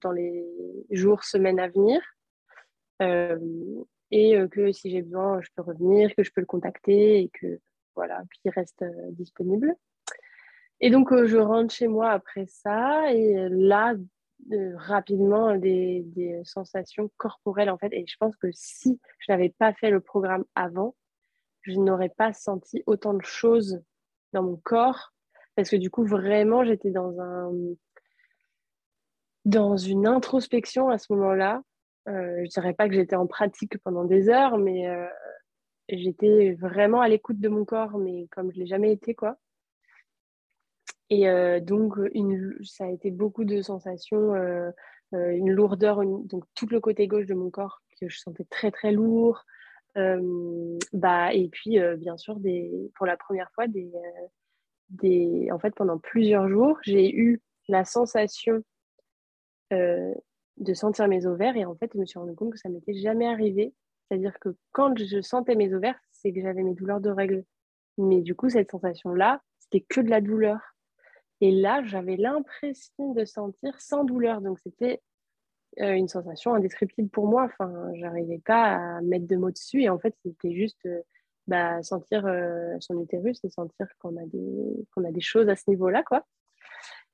Speaker 2: dans les jours, semaines à venir. Et que si j'ai besoin, je peux revenir, que je peux le contacter et que voilà, qu'il reste disponible. Et donc, je rentre chez moi après ça. Et là, rapidement des, des, sensations corporelles en fait. Et je pense que si je n'avais pas fait le programme avant, je n'aurais pas senti autant de choses dans mon corps parce que du coup vraiment j'étais dans un dans une introspection à ce moment-là. Euh, je dirais pas que j'étais en pratique pendant des heures, mais euh, j'étais vraiment à l'écoute de mon corps, mais comme je l'ai jamais été quoi. Et euh, donc, ça a été beaucoup de sensations, une lourdeur, donc tout le côté gauche de mon corps que je sentais très très lourd. bah, et puis, bien sûr, des, pour la première fois, des, des, en fait, pendant plusieurs jours, j'ai eu la sensation de sentir mes ovaires. Et en fait, je me suis rendu compte que ça m'était jamais arrivé. C'est-à-dire que quand je sentais mes ovaires, c'est que j'avais mes douleurs de règles. Mais du coup, cette sensation-là, c'était que de la douleur. Et là, j'avais l'impression de sentir sans douleur. Donc, c'était euh, une sensation indescriptible pour moi. Enfin, j'arrivais pas à mettre de mots dessus. Et en fait, c'était juste euh, bah, sentir euh, son utérus et sentir qu'on a, des, a des choses à ce niveau-là, quoi.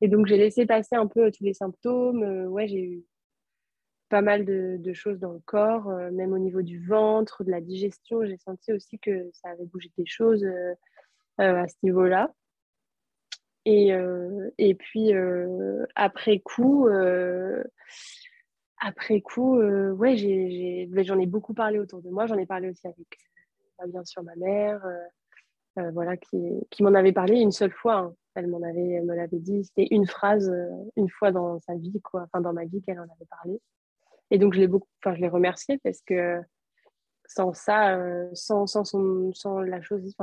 Speaker 2: Et donc, j'ai laissé passer un peu tous les symptômes. ouais, j'ai eu pas mal de, choses dans le corps, même au niveau du ventre, de la digestion. J'ai senti aussi que ça avait bougé des choses à ce niveau-là. Et, euh, et puis euh, après coup, euh, après coup, ouais, ben, j'en ai, beaucoup parlé autour de moi. J'en ai parlé aussi avec, bien sûr, ma mère, voilà, qui, qui m'en avait parlé une seule fois. Hein. Elle m'en avait, me l'avait dit. C'était une phrase, une fois dans sa vie, enfin dans ma vie qu'elle en avait parlé. Et donc je l'ai beaucoup, enfin je l'ai remerciée parce que sans ça, euh, sans, sans, son, sans, la chose,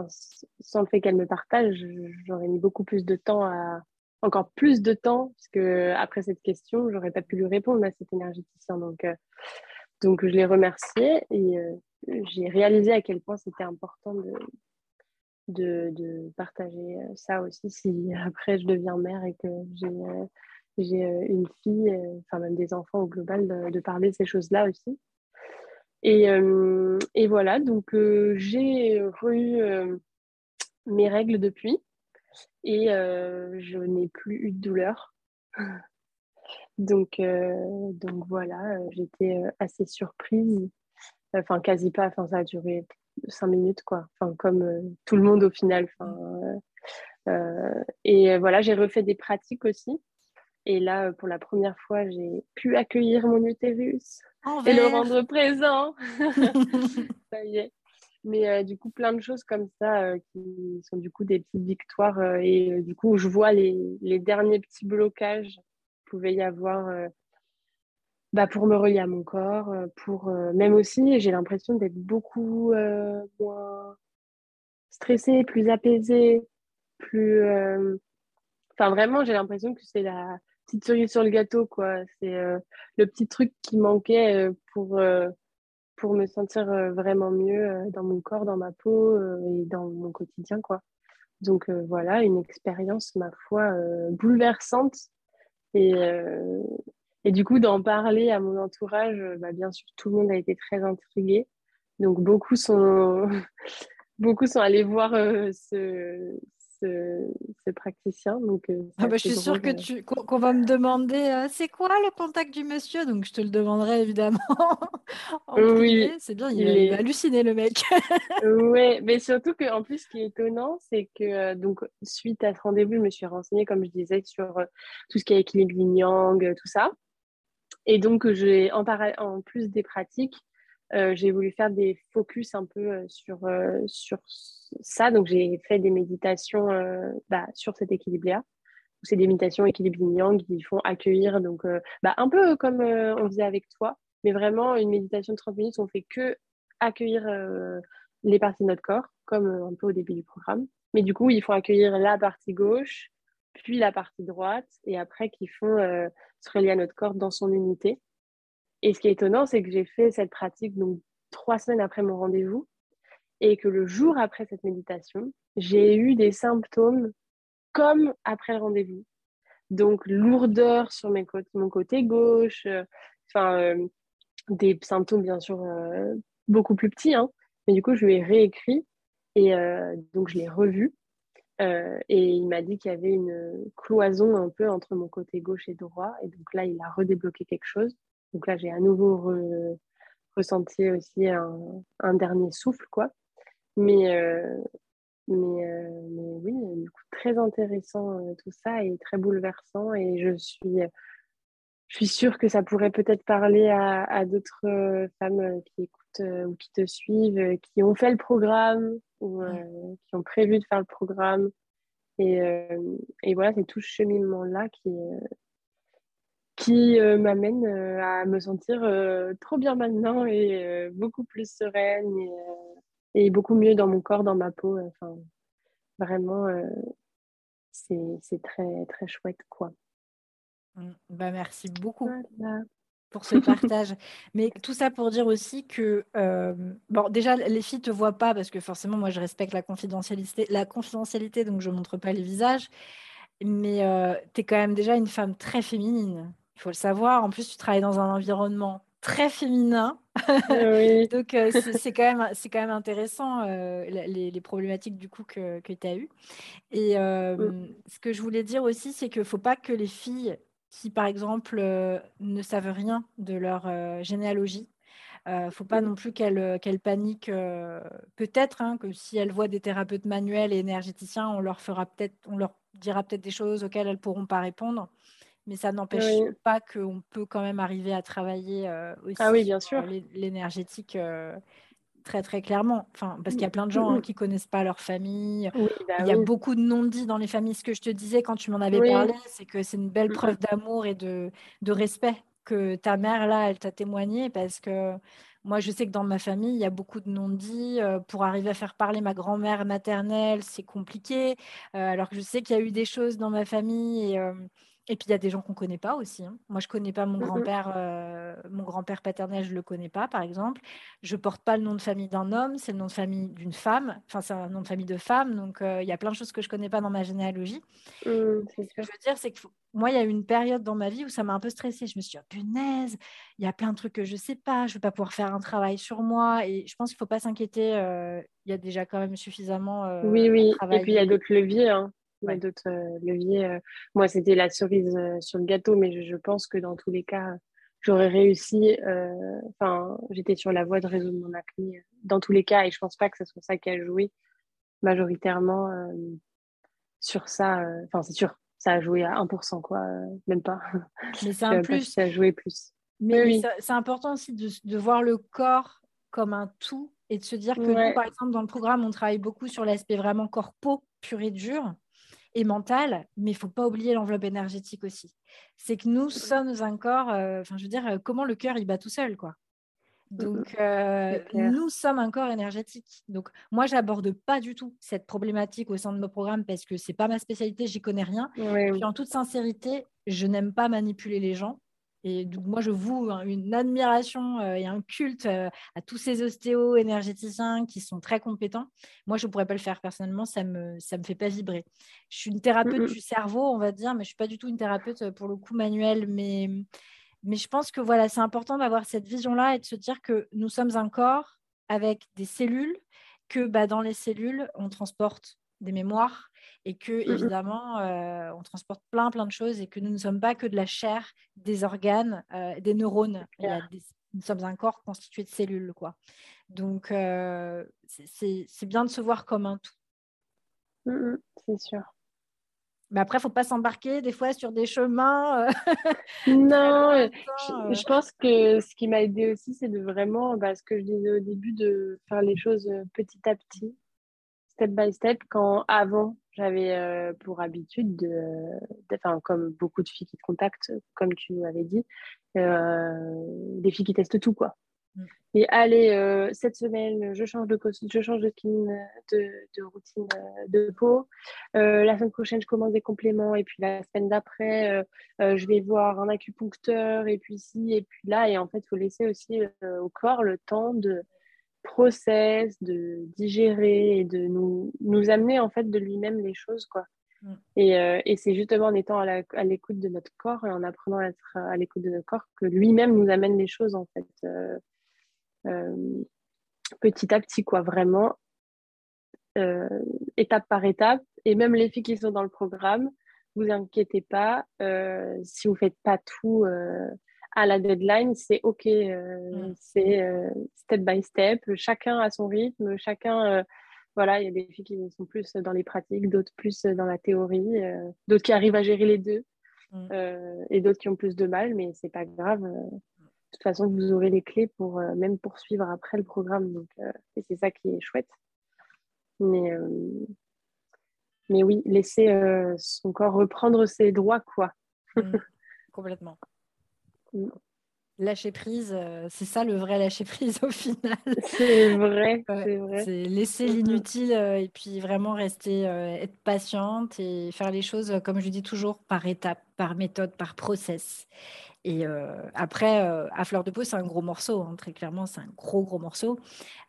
Speaker 2: sans le fait qu'elle me partage, j'aurais mis beaucoup plus de temps à, encore plus de temps, parce que après cette question, j'aurais pas pu lui répondre à cet énergéticien. Donc, euh, donc je l'ai remercié et euh, j'ai réalisé à quel point c'était important de, de, de, partager ça aussi si après je deviens mère et que j'ai j'ai une fille, enfin même des enfants au global, de, de parler ces choses-là aussi. Et, euh, et voilà, donc euh, j'ai eu euh, mes règles depuis et je n'ai plus eu de douleur. donc, donc voilà, j'étais assez surprise. Enfin, quasi pas, enfin, ça a duré cinq minutes, quoi. Enfin, comme tout le monde au final. et voilà, j'ai refait des pratiques aussi. Et là, pour la première fois, j'ai pu accueillir mon utérus et le rendre présent. ça y est. Mais euh, du coup, plein de choses comme ça euh, qui sont du coup des petites victoires. Euh, et du coup, je vois les, les derniers petits blocages qu'il pouvait y avoir bah, pour me relier à mon corps. pour Même aussi, j'ai l'impression d'être beaucoup moins stressée, plus apaisée, plus. Enfin, vraiment, j'ai l'impression que c'est la petite cerise sur le gâteau, quoi. C'est euh, le petit truc qui manquait euh, pour, euh, pour me sentir vraiment mieux dans mon corps, dans ma peau et dans mon quotidien, quoi. Donc voilà, une expérience, ma foi, bouleversante. Et, et du coup, d'en parler à mon entourage, bah, bien sûr, tout le monde a été très intrigué. Donc beaucoup sont, beaucoup sont allés voir ce, ce, praticien. Donc, euh,
Speaker 1: ah bah, je suis sûre que euh. tu, qu'on, va me demander euh, c'est quoi le contact du monsieur? Donc je te le demanderai évidemment. oui, c'est bien, il, va halluciner le mec.
Speaker 2: oui, mais surtout qu'en plus, ce qui est étonnant, c'est que donc suite à ce rendez-vous, je me suis renseignée, comme je disais, sur tout ce qui est équilibre yin tout ça. Et donc, j'ai en, en plus des pratiques, j'ai voulu faire des focus un peu euh, sur, euh, sur ça. Donc, j'ai fait des méditations bah, sur cet équilibre-là. C'est des méditations équilibre yang qui font accueillir, donc bah, un peu comme on faisait avec toi, mais vraiment une méditation de 30 minutes, on fait que accueillir les parties de notre corps, comme un peu au début du programme. Mais du coup, il faut accueillir la partie gauche, puis la partie droite, et après qu'ils font se relier à notre corps dans son unité. Et ce qui est étonnant, c'est que j'ai fait cette pratique donc trois semaines après mon rendez-vous et que le jour après cette méditation, j'ai eu des symptômes comme après le rendez-vous. Donc, lourdeur sur mon côté gauche, enfin, des symptômes bien sûr beaucoup plus petits, hein. mais du coup, je lui ai réécrit et donc je l'ai revu. et il m'a dit qu'il y avait une cloison un peu entre mon côté gauche et droit. Et donc là, il a redébloqué quelque chose. Donc là, j'ai à nouveau ressenti aussi un, un, dernier souffle, quoi. Mais, mais, euh, mais, oui, du coup, très intéressant euh, tout ça et très bouleversant. Et je suis, je suis sûre que ça pourrait peut-être parler à, à d'autres euh, femmes qui écoutent ou qui te suivent, qui ont fait le programme ou qui ont prévu de faire le programme. Et, et voilà, c'est tout ce cheminement-là qui, qui m'amène à me sentir trop bien maintenant et beaucoup plus sereine et et beaucoup mieux dans mon corps, dans ma peau. Enfin, vraiment, euh, c'est très, très chouette, quoi.
Speaker 1: Mmh. Bah, merci beaucoup pour ce partage. Mais tout ça pour dire aussi que, euh, bon, déjà, les filles ne te voient pas parce que forcément, moi, je respecte la confidentialité, la confidentialité donc je ne montre pas les visages. Mais euh, tu es quand même déjà une femme très féminine. Il faut le savoir. En plus, tu travailles dans un environnement très féminin. Donc, euh, c'est quand, même, quand même intéressant, euh, les, problématiques du coup que, que tu as eues. Et euh, ce que je voulais dire aussi, c'est qu'il ne faut pas que les filles qui, par exemple, ne savent rien de leur généalogie, ne faut pas non plus qu'elles paniquent. peut-être hein, que si elles voient des thérapeutes manuels et énergéticiens, on leur fera peut-être, on leur dira peut-être des choses auxquelles elles ne pourront pas répondre mais ça n'empêche pas qu'on peut quand même arriver à travailler euh, aussi
Speaker 2: ah oui, bien sûr.
Speaker 1: l'énergétique euh, très très clairement. Enfin, parce qu'il y a plein de gens hein, qui connaissent pas leur famille.
Speaker 2: Bah
Speaker 1: Il y a beaucoup de non-dits dans les familles. Ce que je te disais quand tu m'en avais parlé, c'est que c'est une belle preuve d'amour et de, de respect que ta mère là, elle t'a témoigné parce que moi, je sais que dans ma famille, il y a beaucoup de non-dits. Euh, pour arriver à faire parler ma grand-mère maternelle, c'est compliqué. alors que je sais qu'il y a eu des choses dans ma famille et, et puis il y a des gens qu'on ne connaît pas aussi. Hein. Moi, je ne connais pas mon mmh grand-père, euh, mon grand-père paternel, je ne le connais pas, par exemple. Je ne porte pas le nom de famille d'un homme, c'est le nom de famille d'une femme. Enfin, c'est un nom de famille de femme. Donc, euh, il y a plein de choses que je ne connais pas dans ma généalogie.
Speaker 2: Mmh,
Speaker 1: ce que je veux dire, c'est que moi, il y a eu une période dans ma vie où ça m'a un peu stressée. Je me suis dit, oh, punaise, il y a plein de trucs que je ne sais pas, je ne vais pas pouvoir faire un travail sur moi. Et je pense qu'il ne faut pas s'inquiéter. Euh, il y a déjà quand même suffisamment.
Speaker 2: oui, oui. Et puis, il y a d'autres leviers. Hein d'autres euh, leviers. Euh. Moi, c'était la cerise euh, sur le gâteau, mais je, pense que dans tous les cas, j'aurais réussi. Enfin, j'étais sur la voie de résoudre mon acné dans tous les cas, et je pense pas que ce soit ça qui a joué majoritairement sur ça. Enfin, c'est sûr, ça a joué à 1%, quoi, même pas.
Speaker 1: Mais c'est un plus.
Speaker 2: Ça a joué plus.
Speaker 1: Mais c'est important aussi de, de, voir le corps comme un tout et de se dire que nous, par exemple, dans le programme, on travaille beaucoup sur l'aspect vraiment corpo, pur et dur et mentale, mais il faut pas oublier l'enveloppe énergétique aussi. C'est que nous sommes un corps, euh, enfin je veux dire, euh, comment le cœur il bat tout seul, quoi. Donc, euh, nous sommes un corps énergétique. Donc, moi, j'aborde pas du tout cette problématique au sein de nos programmes parce que c'est pas ma spécialité, j'y connais rien. et en toute sincérité, je n'aime pas manipuler les gens. Et donc, moi, je voue une admiration euh, et un culte euh, à tous ces ostéos énergéticiens qui sont très compétents. Moi, je ne pourrais pas le faire personnellement, ça ne me, ça me fait pas vibrer. Je suis une thérapeute du cerveau, on va dire, mais je ne suis pas du tout une thérapeute euh, pour le coup manuelle. Mais, mais je pense que voilà, c'est important d'avoir cette vision-là et de se dire que nous sommes un corps avec des cellules, que bah, dans les cellules, on transporte des mémoires et que mmh évidemment euh, on transporte plein plein de choses et que nous ne sommes pas que de la chair, des organes, euh, des neurones. nous sommes un corps constitué de cellules quoi. Donc euh, c'est bien de se voir comme un tout.
Speaker 2: Mmh c'est sûr.
Speaker 1: Mais après, il ne faut pas s'embarquer des fois sur des chemins.
Speaker 2: non, je, pense que ce qui m'a aidé aussi, c'est de vraiment, bah, ce que je disais au début, de faire les choses petit à petit step by step quand avant j'avais euh, pour habitude de, enfin comme beaucoup de filles qui te contactent comme tu avais dit euh, des filles qui testent tout quoi. Mm. et allez euh, cette semaine je change de je change de skin de, de routine de peau. La semaine prochaine je commence des compléments et puis la semaine d'après je vais voir un acupuncteur et puis ci et puis là. Et en fait il faut laisser aussi au corps le temps de process, de digérer et de nous, nous amener en fait de lui-même les choses quoi. Mm. Et, c'est justement en étant à l'écoute de notre corps et en apprenant à être à l'écoute de notre corps que lui-même nous amène les choses, en fait, petit à petit, quoi, vraiment, étape par étape. Et même les filles qui sont dans le programme, vous inquiétez pas, si vous faites pas tout à la deadline, c'est OK. Euh, mm. C'est euh, step by step. Chacun a son rythme. Chacun, euh, voilà, il y a des filles qui sont plus dans les pratiques, d'autres plus dans la théorie, d'autres qui arrivent à gérer les deux mm. et d'autres qui ont plus de mal, mais c'est pas grave. De toute façon, vous aurez les clés pour même poursuivre après le programme. Donc, et c'est ça qui est chouette. Mais, mais oui, laisser son corps reprendre ses droits, quoi.
Speaker 1: Mm. Complètement. Lâcher prise, euh, c'est ça le vrai lâcher prise au final.
Speaker 2: C'est vrai, c'est vrai.
Speaker 1: C'est laisser l'inutile euh, et puis vraiment rester, euh, être patiente et faire les choses, comme je dis toujours, par étapes, par méthode, par process. Et euh, après, euh, à fleur de peau, c'est un gros morceau, hein, très clairement, c'est un gros, gros morceau.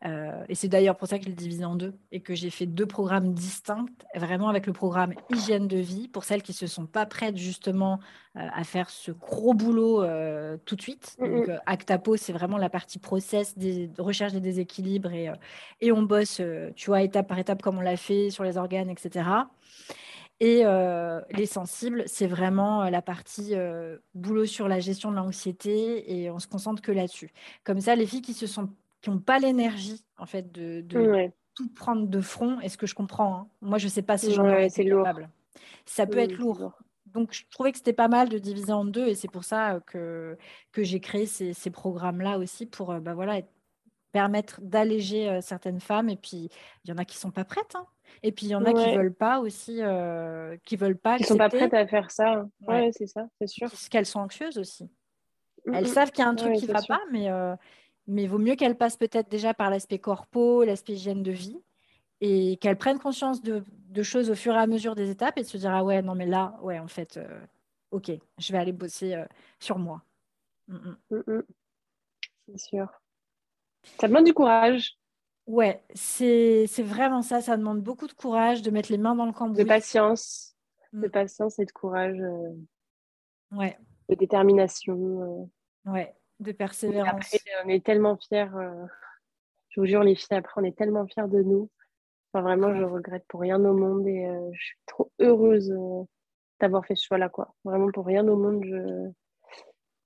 Speaker 1: Euh, et c'est d'ailleurs pour ça que je l'ai divisé en deux et que j'ai fait deux programmes distincts, vraiment avec le programme hygiène de vie, pour celles qui ne se sont pas prêtes justement à faire ce gros boulot tout de suite. Donc, Actapo, c'est vraiment la partie process, des, recherche des déséquilibres et, et on bosse, tu vois, étape par étape comme on l'a fait sur les organes, etc. Et euh, les sensibles, c'est vraiment euh, la partie euh, boulot sur la gestion de l'anxiété et on se concentre que là-dessus. Comme ça, les filles qui se sont qui n'ont pas l'énergie en fait de, tout prendre de front, est ce que je comprends, hein? moi je sais pas si j'en ai été capable. Ça peut être lourd. Donc je trouvais que c'était pas mal de diviser en deux et c'est pour ça que, que j'ai créé ces, ces programmes-là aussi pour bah, voilà, permettre d'alléger certaines femmes et puis il y en a qui sont pas prêtes. Hein. Et puis il y en a qui veulent pas aussi, euh, qui veulent pas.
Speaker 2: Qui sont pas prêtes à faire ça. Ouais, c'est ça, c'est sûr.
Speaker 1: Parce qu'elles sont anxieuses aussi. Elles savent qu'il y a un truc qui va pas, mais euh, mais vaut mieux qu'elles passent peut-être déjà par l'aspect corpo, l'aspect hygiène de vie, et qu'elles prennent conscience de, de, choses au fur et à mesure des étapes et de se dire ah ouais non mais là ouais en fait euh, ok je vais aller bosser sur moi.
Speaker 2: C'est sûr. Ça demande du courage.
Speaker 1: Ouais, c'est vraiment ça. Ça demande beaucoup de courage, de mettre les mains dans le cambouis.
Speaker 2: De patience. Mm. De patience et de courage. Euh,
Speaker 1: ouais.
Speaker 2: De détermination.
Speaker 1: Euh. Ouais, de persévérance.
Speaker 2: Après, on est tellement fiers. Euh, je vous jure, les filles, après, on est tellement fiers de nous. Enfin, vraiment, je regrette pour rien au monde et je suis trop heureuse d'avoir fait ce choix-là, quoi. Vraiment, pour rien au monde, je,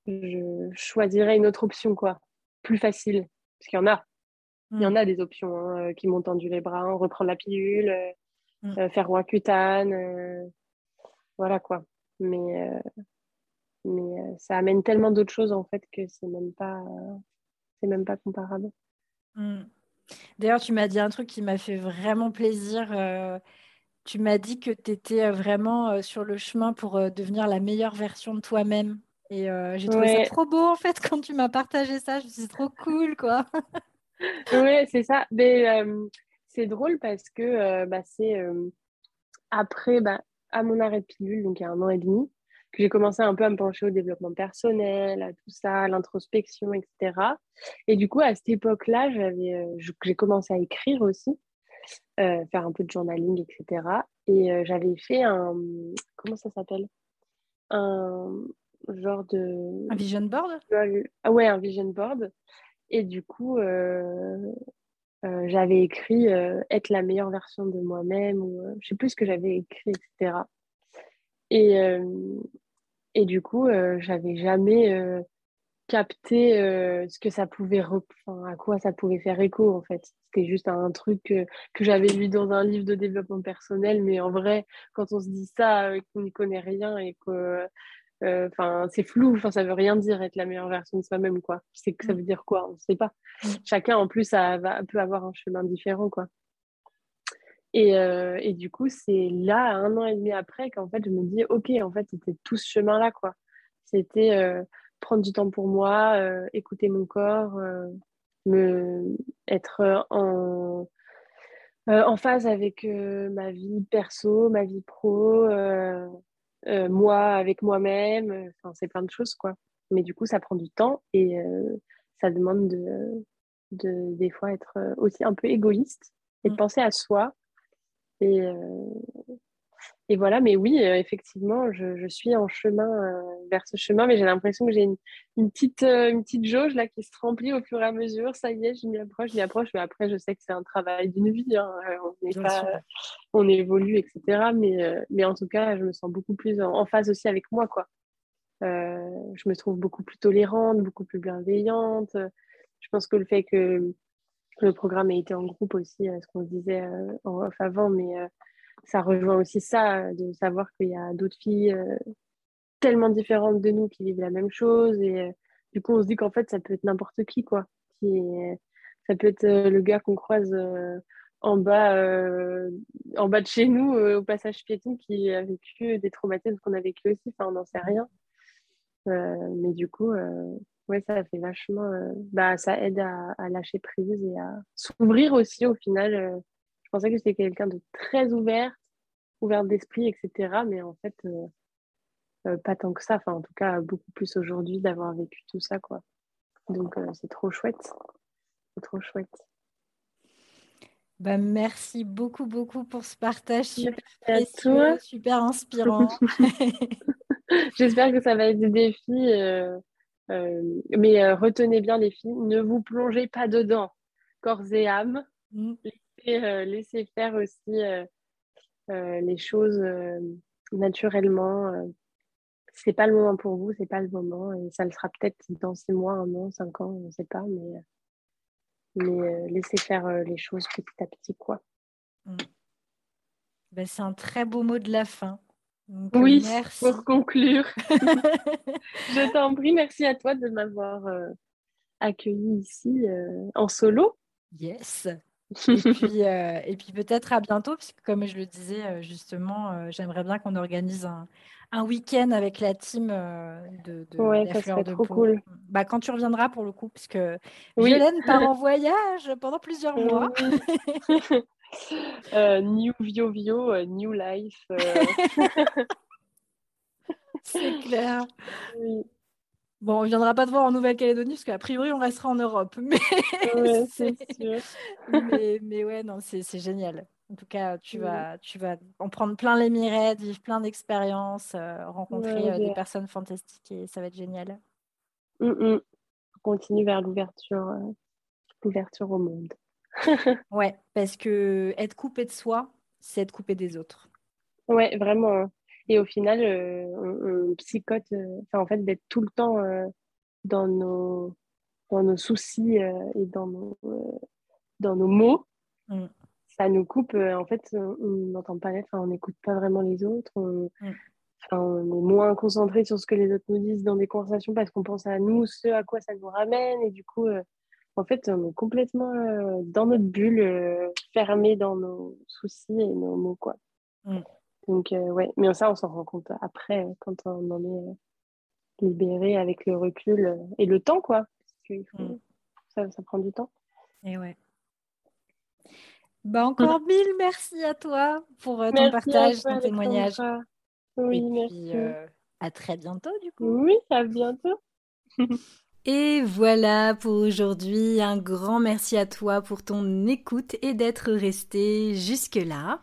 Speaker 2: je choisirais une autre option, quoi. Plus facile. Parce qu'il y en a. Il y en mm. a des options hein, euh, qui m'ont tendu les bras, hein, reprendre la pilule, euh, mm. euh, faire roi cutane, voilà quoi. Mais, mais ça amène tellement d'autres choses en fait que c'est même pas, c'est même pas comparable.
Speaker 1: Mm. D'ailleurs, tu m'as dit un truc qui m'a fait vraiment plaisir. tu m'as dit que tu étais vraiment sur le chemin pour devenir la meilleure version de toi-même. Et j'ai trouvé ça trop beau en fait quand tu m'as partagé ça. Je me suis dit, trop cool quoi.
Speaker 2: oui, c'est ça. Mais euh, c'est drôle parce que euh, bah, c'est euh, après, bah, à mon arrêt de pilule, donc il y a un an et demi, que j'ai commencé un peu à me pencher au développement personnel, à tout ça, à l'introspection, etc. Et du coup, à cette époque-là, j'ai commencé à écrire aussi, faire un peu de journaling, etc. Et j'avais fait un, comment ça s'appelle? Un genre de...
Speaker 1: Un vision board?
Speaker 2: Ah ouais, un vision board. Et du coup, euh, euh, j'avais écrit euh, être la meilleure version de moi-même, ou je sais plus ce que j'avais écrit, etc. Et, et du coup, j'avais jamais capté ce que ça pouvait, à quoi ça pouvait faire écho en fait. C'était juste un truc que, que j'avais lu dans un livre de développement personnel, mais en vrai, quand on se dit ça, qu'on n'y connaît rien et que euh, enfin, c'est flou. Enfin, ça veut rien dire être la meilleure version de soi-même, quoi. C'est que ça mm. veut dire quoi? On ne sait pas. Mm. Chacun, en plus, ça va, peut avoir un chemin différent, quoi. Et, euh, et du coup, c'est là, un an et demi après, qu'en fait, je me dis, ok, en fait, c'était tout ce chemin-là, quoi. C'était euh, prendre du temps pour moi, écouter mon corps, me être en en phase avec ma vie perso, ma vie pro, euh, moi avec moi-même. Euh, enfin, c'est plein de choses, quoi. Mais du coup, ça prend du temps et euh, ça demande de, de, des fois, être aussi un peu égoïste et de mm. penser à soi. Et, et voilà, mais oui, euh, effectivement, je, je, suis en chemin euh, vers ce chemin, mais j'ai l'impression que j'ai une, une, petite, euh, une petite jauge là qui se remplit au fur et à mesure. Ça y est, je m'y approche, je m'y approche, mais après, je sais que c'est un travail d'une vie. Hein. On, pas, on évolue, etc. Mais, mais en tout cas, je me sens beaucoup plus en, phase aussi avec moi, quoi. je me trouve beaucoup plus tolérante, beaucoup plus bienveillante. Je pense que le fait que le programme ait été en groupe aussi, ce qu'on disait en off avant, mais ça rejoint aussi ça, de savoir qu'il y a d'autres filles euh, tellement différentes de nous qui vivent la même chose. Et euh, du coup, on se dit qu'en fait, ça peut être n'importe qui, quoi. Ça peut être euh, le gars qu'on croise en bas, en bas de chez nous, au passage piéton, qui a vécu des traumatismes qu'on a vécu aussi. Enfin, on n'en sait rien. mais du coup, ouais, ça fait vachement. bah, ça aide à, lâcher prise et à s'ouvrir aussi au final je pensais que j'étais quelqu'un de très ouvert, ouvert d'esprit, etc. Mais en fait, euh, euh, pas tant que ça. Enfin, en tout cas, beaucoup plus aujourd'hui d'avoir vécu tout ça, quoi. Donc, euh, c'est trop chouette. C'est trop chouette.
Speaker 1: Bah, merci beaucoup, beaucoup pour ce partage super super inspirant.
Speaker 2: J'espère que ça va être des défis. mais retenez bien les filles, ne vous plongez pas dedans, corps et âme. Mm. Euh, laisser faire aussi euh, euh, les choses naturellement. c'est pas le moment pour vous, c'est pas le moment. Et ça le sera peut-être dans six mois, un an, cinq ans, on ne sait pas. Mais, mais laisser faire les choses petit à petit, quoi.
Speaker 1: Mm. Ben, c'est un très beau mot de la fin.
Speaker 2: oui, pour conclure. je t'en prie, merci à toi de m'avoir accueilli ici en solo.
Speaker 1: Yes. Et puis, euh, puis peut-être à bientôt, puisque comme je le disais euh, justement, euh, j'aimerais bien qu'on organise un, un week-end avec la team de, de
Speaker 2: ouais, ça serait trop cool.
Speaker 1: Bah, quand tu reviendras pour le coup, puisque oui. part en voyage pendant plusieurs mois.
Speaker 2: new Vio Vio, New Life.
Speaker 1: C'est clair. Oui. Bon, on ne viendra pas te voir en Nouvelle-Calédonie parce qu'a priori on restera en Europe. Mais,
Speaker 2: ouais, c'est sûr.
Speaker 1: mais, mais, ouais, non, c'est génial. En tout cas, tu, vas, tu vas en prendre plein les mirettes, vivre plein d'expériences, euh, rencontrer euh, des personnes fantastiques et ça va être génial.
Speaker 2: Mm, mm. On continue vers l'ouverture, euh, l'ouverture au monde.
Speaker 1: ouais, parce que être coupé de soi, c'est être coupé des autres.
Speaker 2: Ouais, vraiment. Et au final, euh, on, psychote, euh, en fait, d'être tout le temps euh, dans, nos, dans nos soucis et dans nos, dans nos mots. Mm. Ça nous coupe, en fait, on n'entend pas, enfin, on n'écoute pas vraiment les autres. On, mm. on est moins concentré sur ce que les autres nous disent dans des conversations parce qu'on pense à nous, ce à quoi ça nous ramène. Et du coup, en fait, on est complètement dans notre bulle, fermé dans nos soucis et nos mots, quoi. Mm. Donc, euh, ouais, mais ça, on s'en rend compte après, quand on en est euh, libéré avec le recul euh, et le temps, quoi. Parce que mm. ça, ça, prend du temps.
Speaker 1: Et ouais. Bah, encore mille merci à toi pour ton partage, ton témoignage.
Speaker 2: Oui,
Speaker 1: et
Speaker 2: merci.
Speaker 1: Puis, à très bientôt, du coup.
Speaker 2: Oui, à bientôt.
Speaker 1: Et voilà pour aujourd'hui. Un grand merci à toi pour ton écoute et d'être resté jusque-là.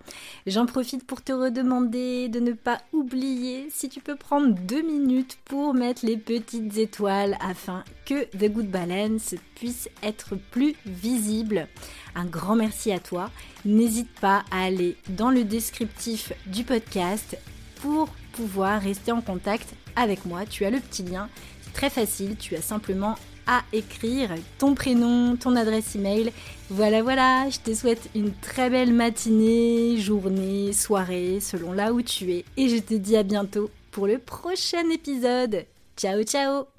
Speaker 1: J'en profite pour te redemander de ne pas oublier si tu peux prendre deux minutes pour mettre les petites étoiles afin que The Good Balance puisse être plus visible. Un grand merci à toi. N'hésite pas à aller dans le descriptif du podcast pour pouvoir rester en contact avec moi. Tu as le petit lien très facile, tu as simplement à écrire ton prénom, ton adresse email. Voilà, voilà, je te souhaite une très belle matinée, journée, soirée, selon là où tu es. Et je te dis à bientôt pour le prochain épisode. Ciao, ciao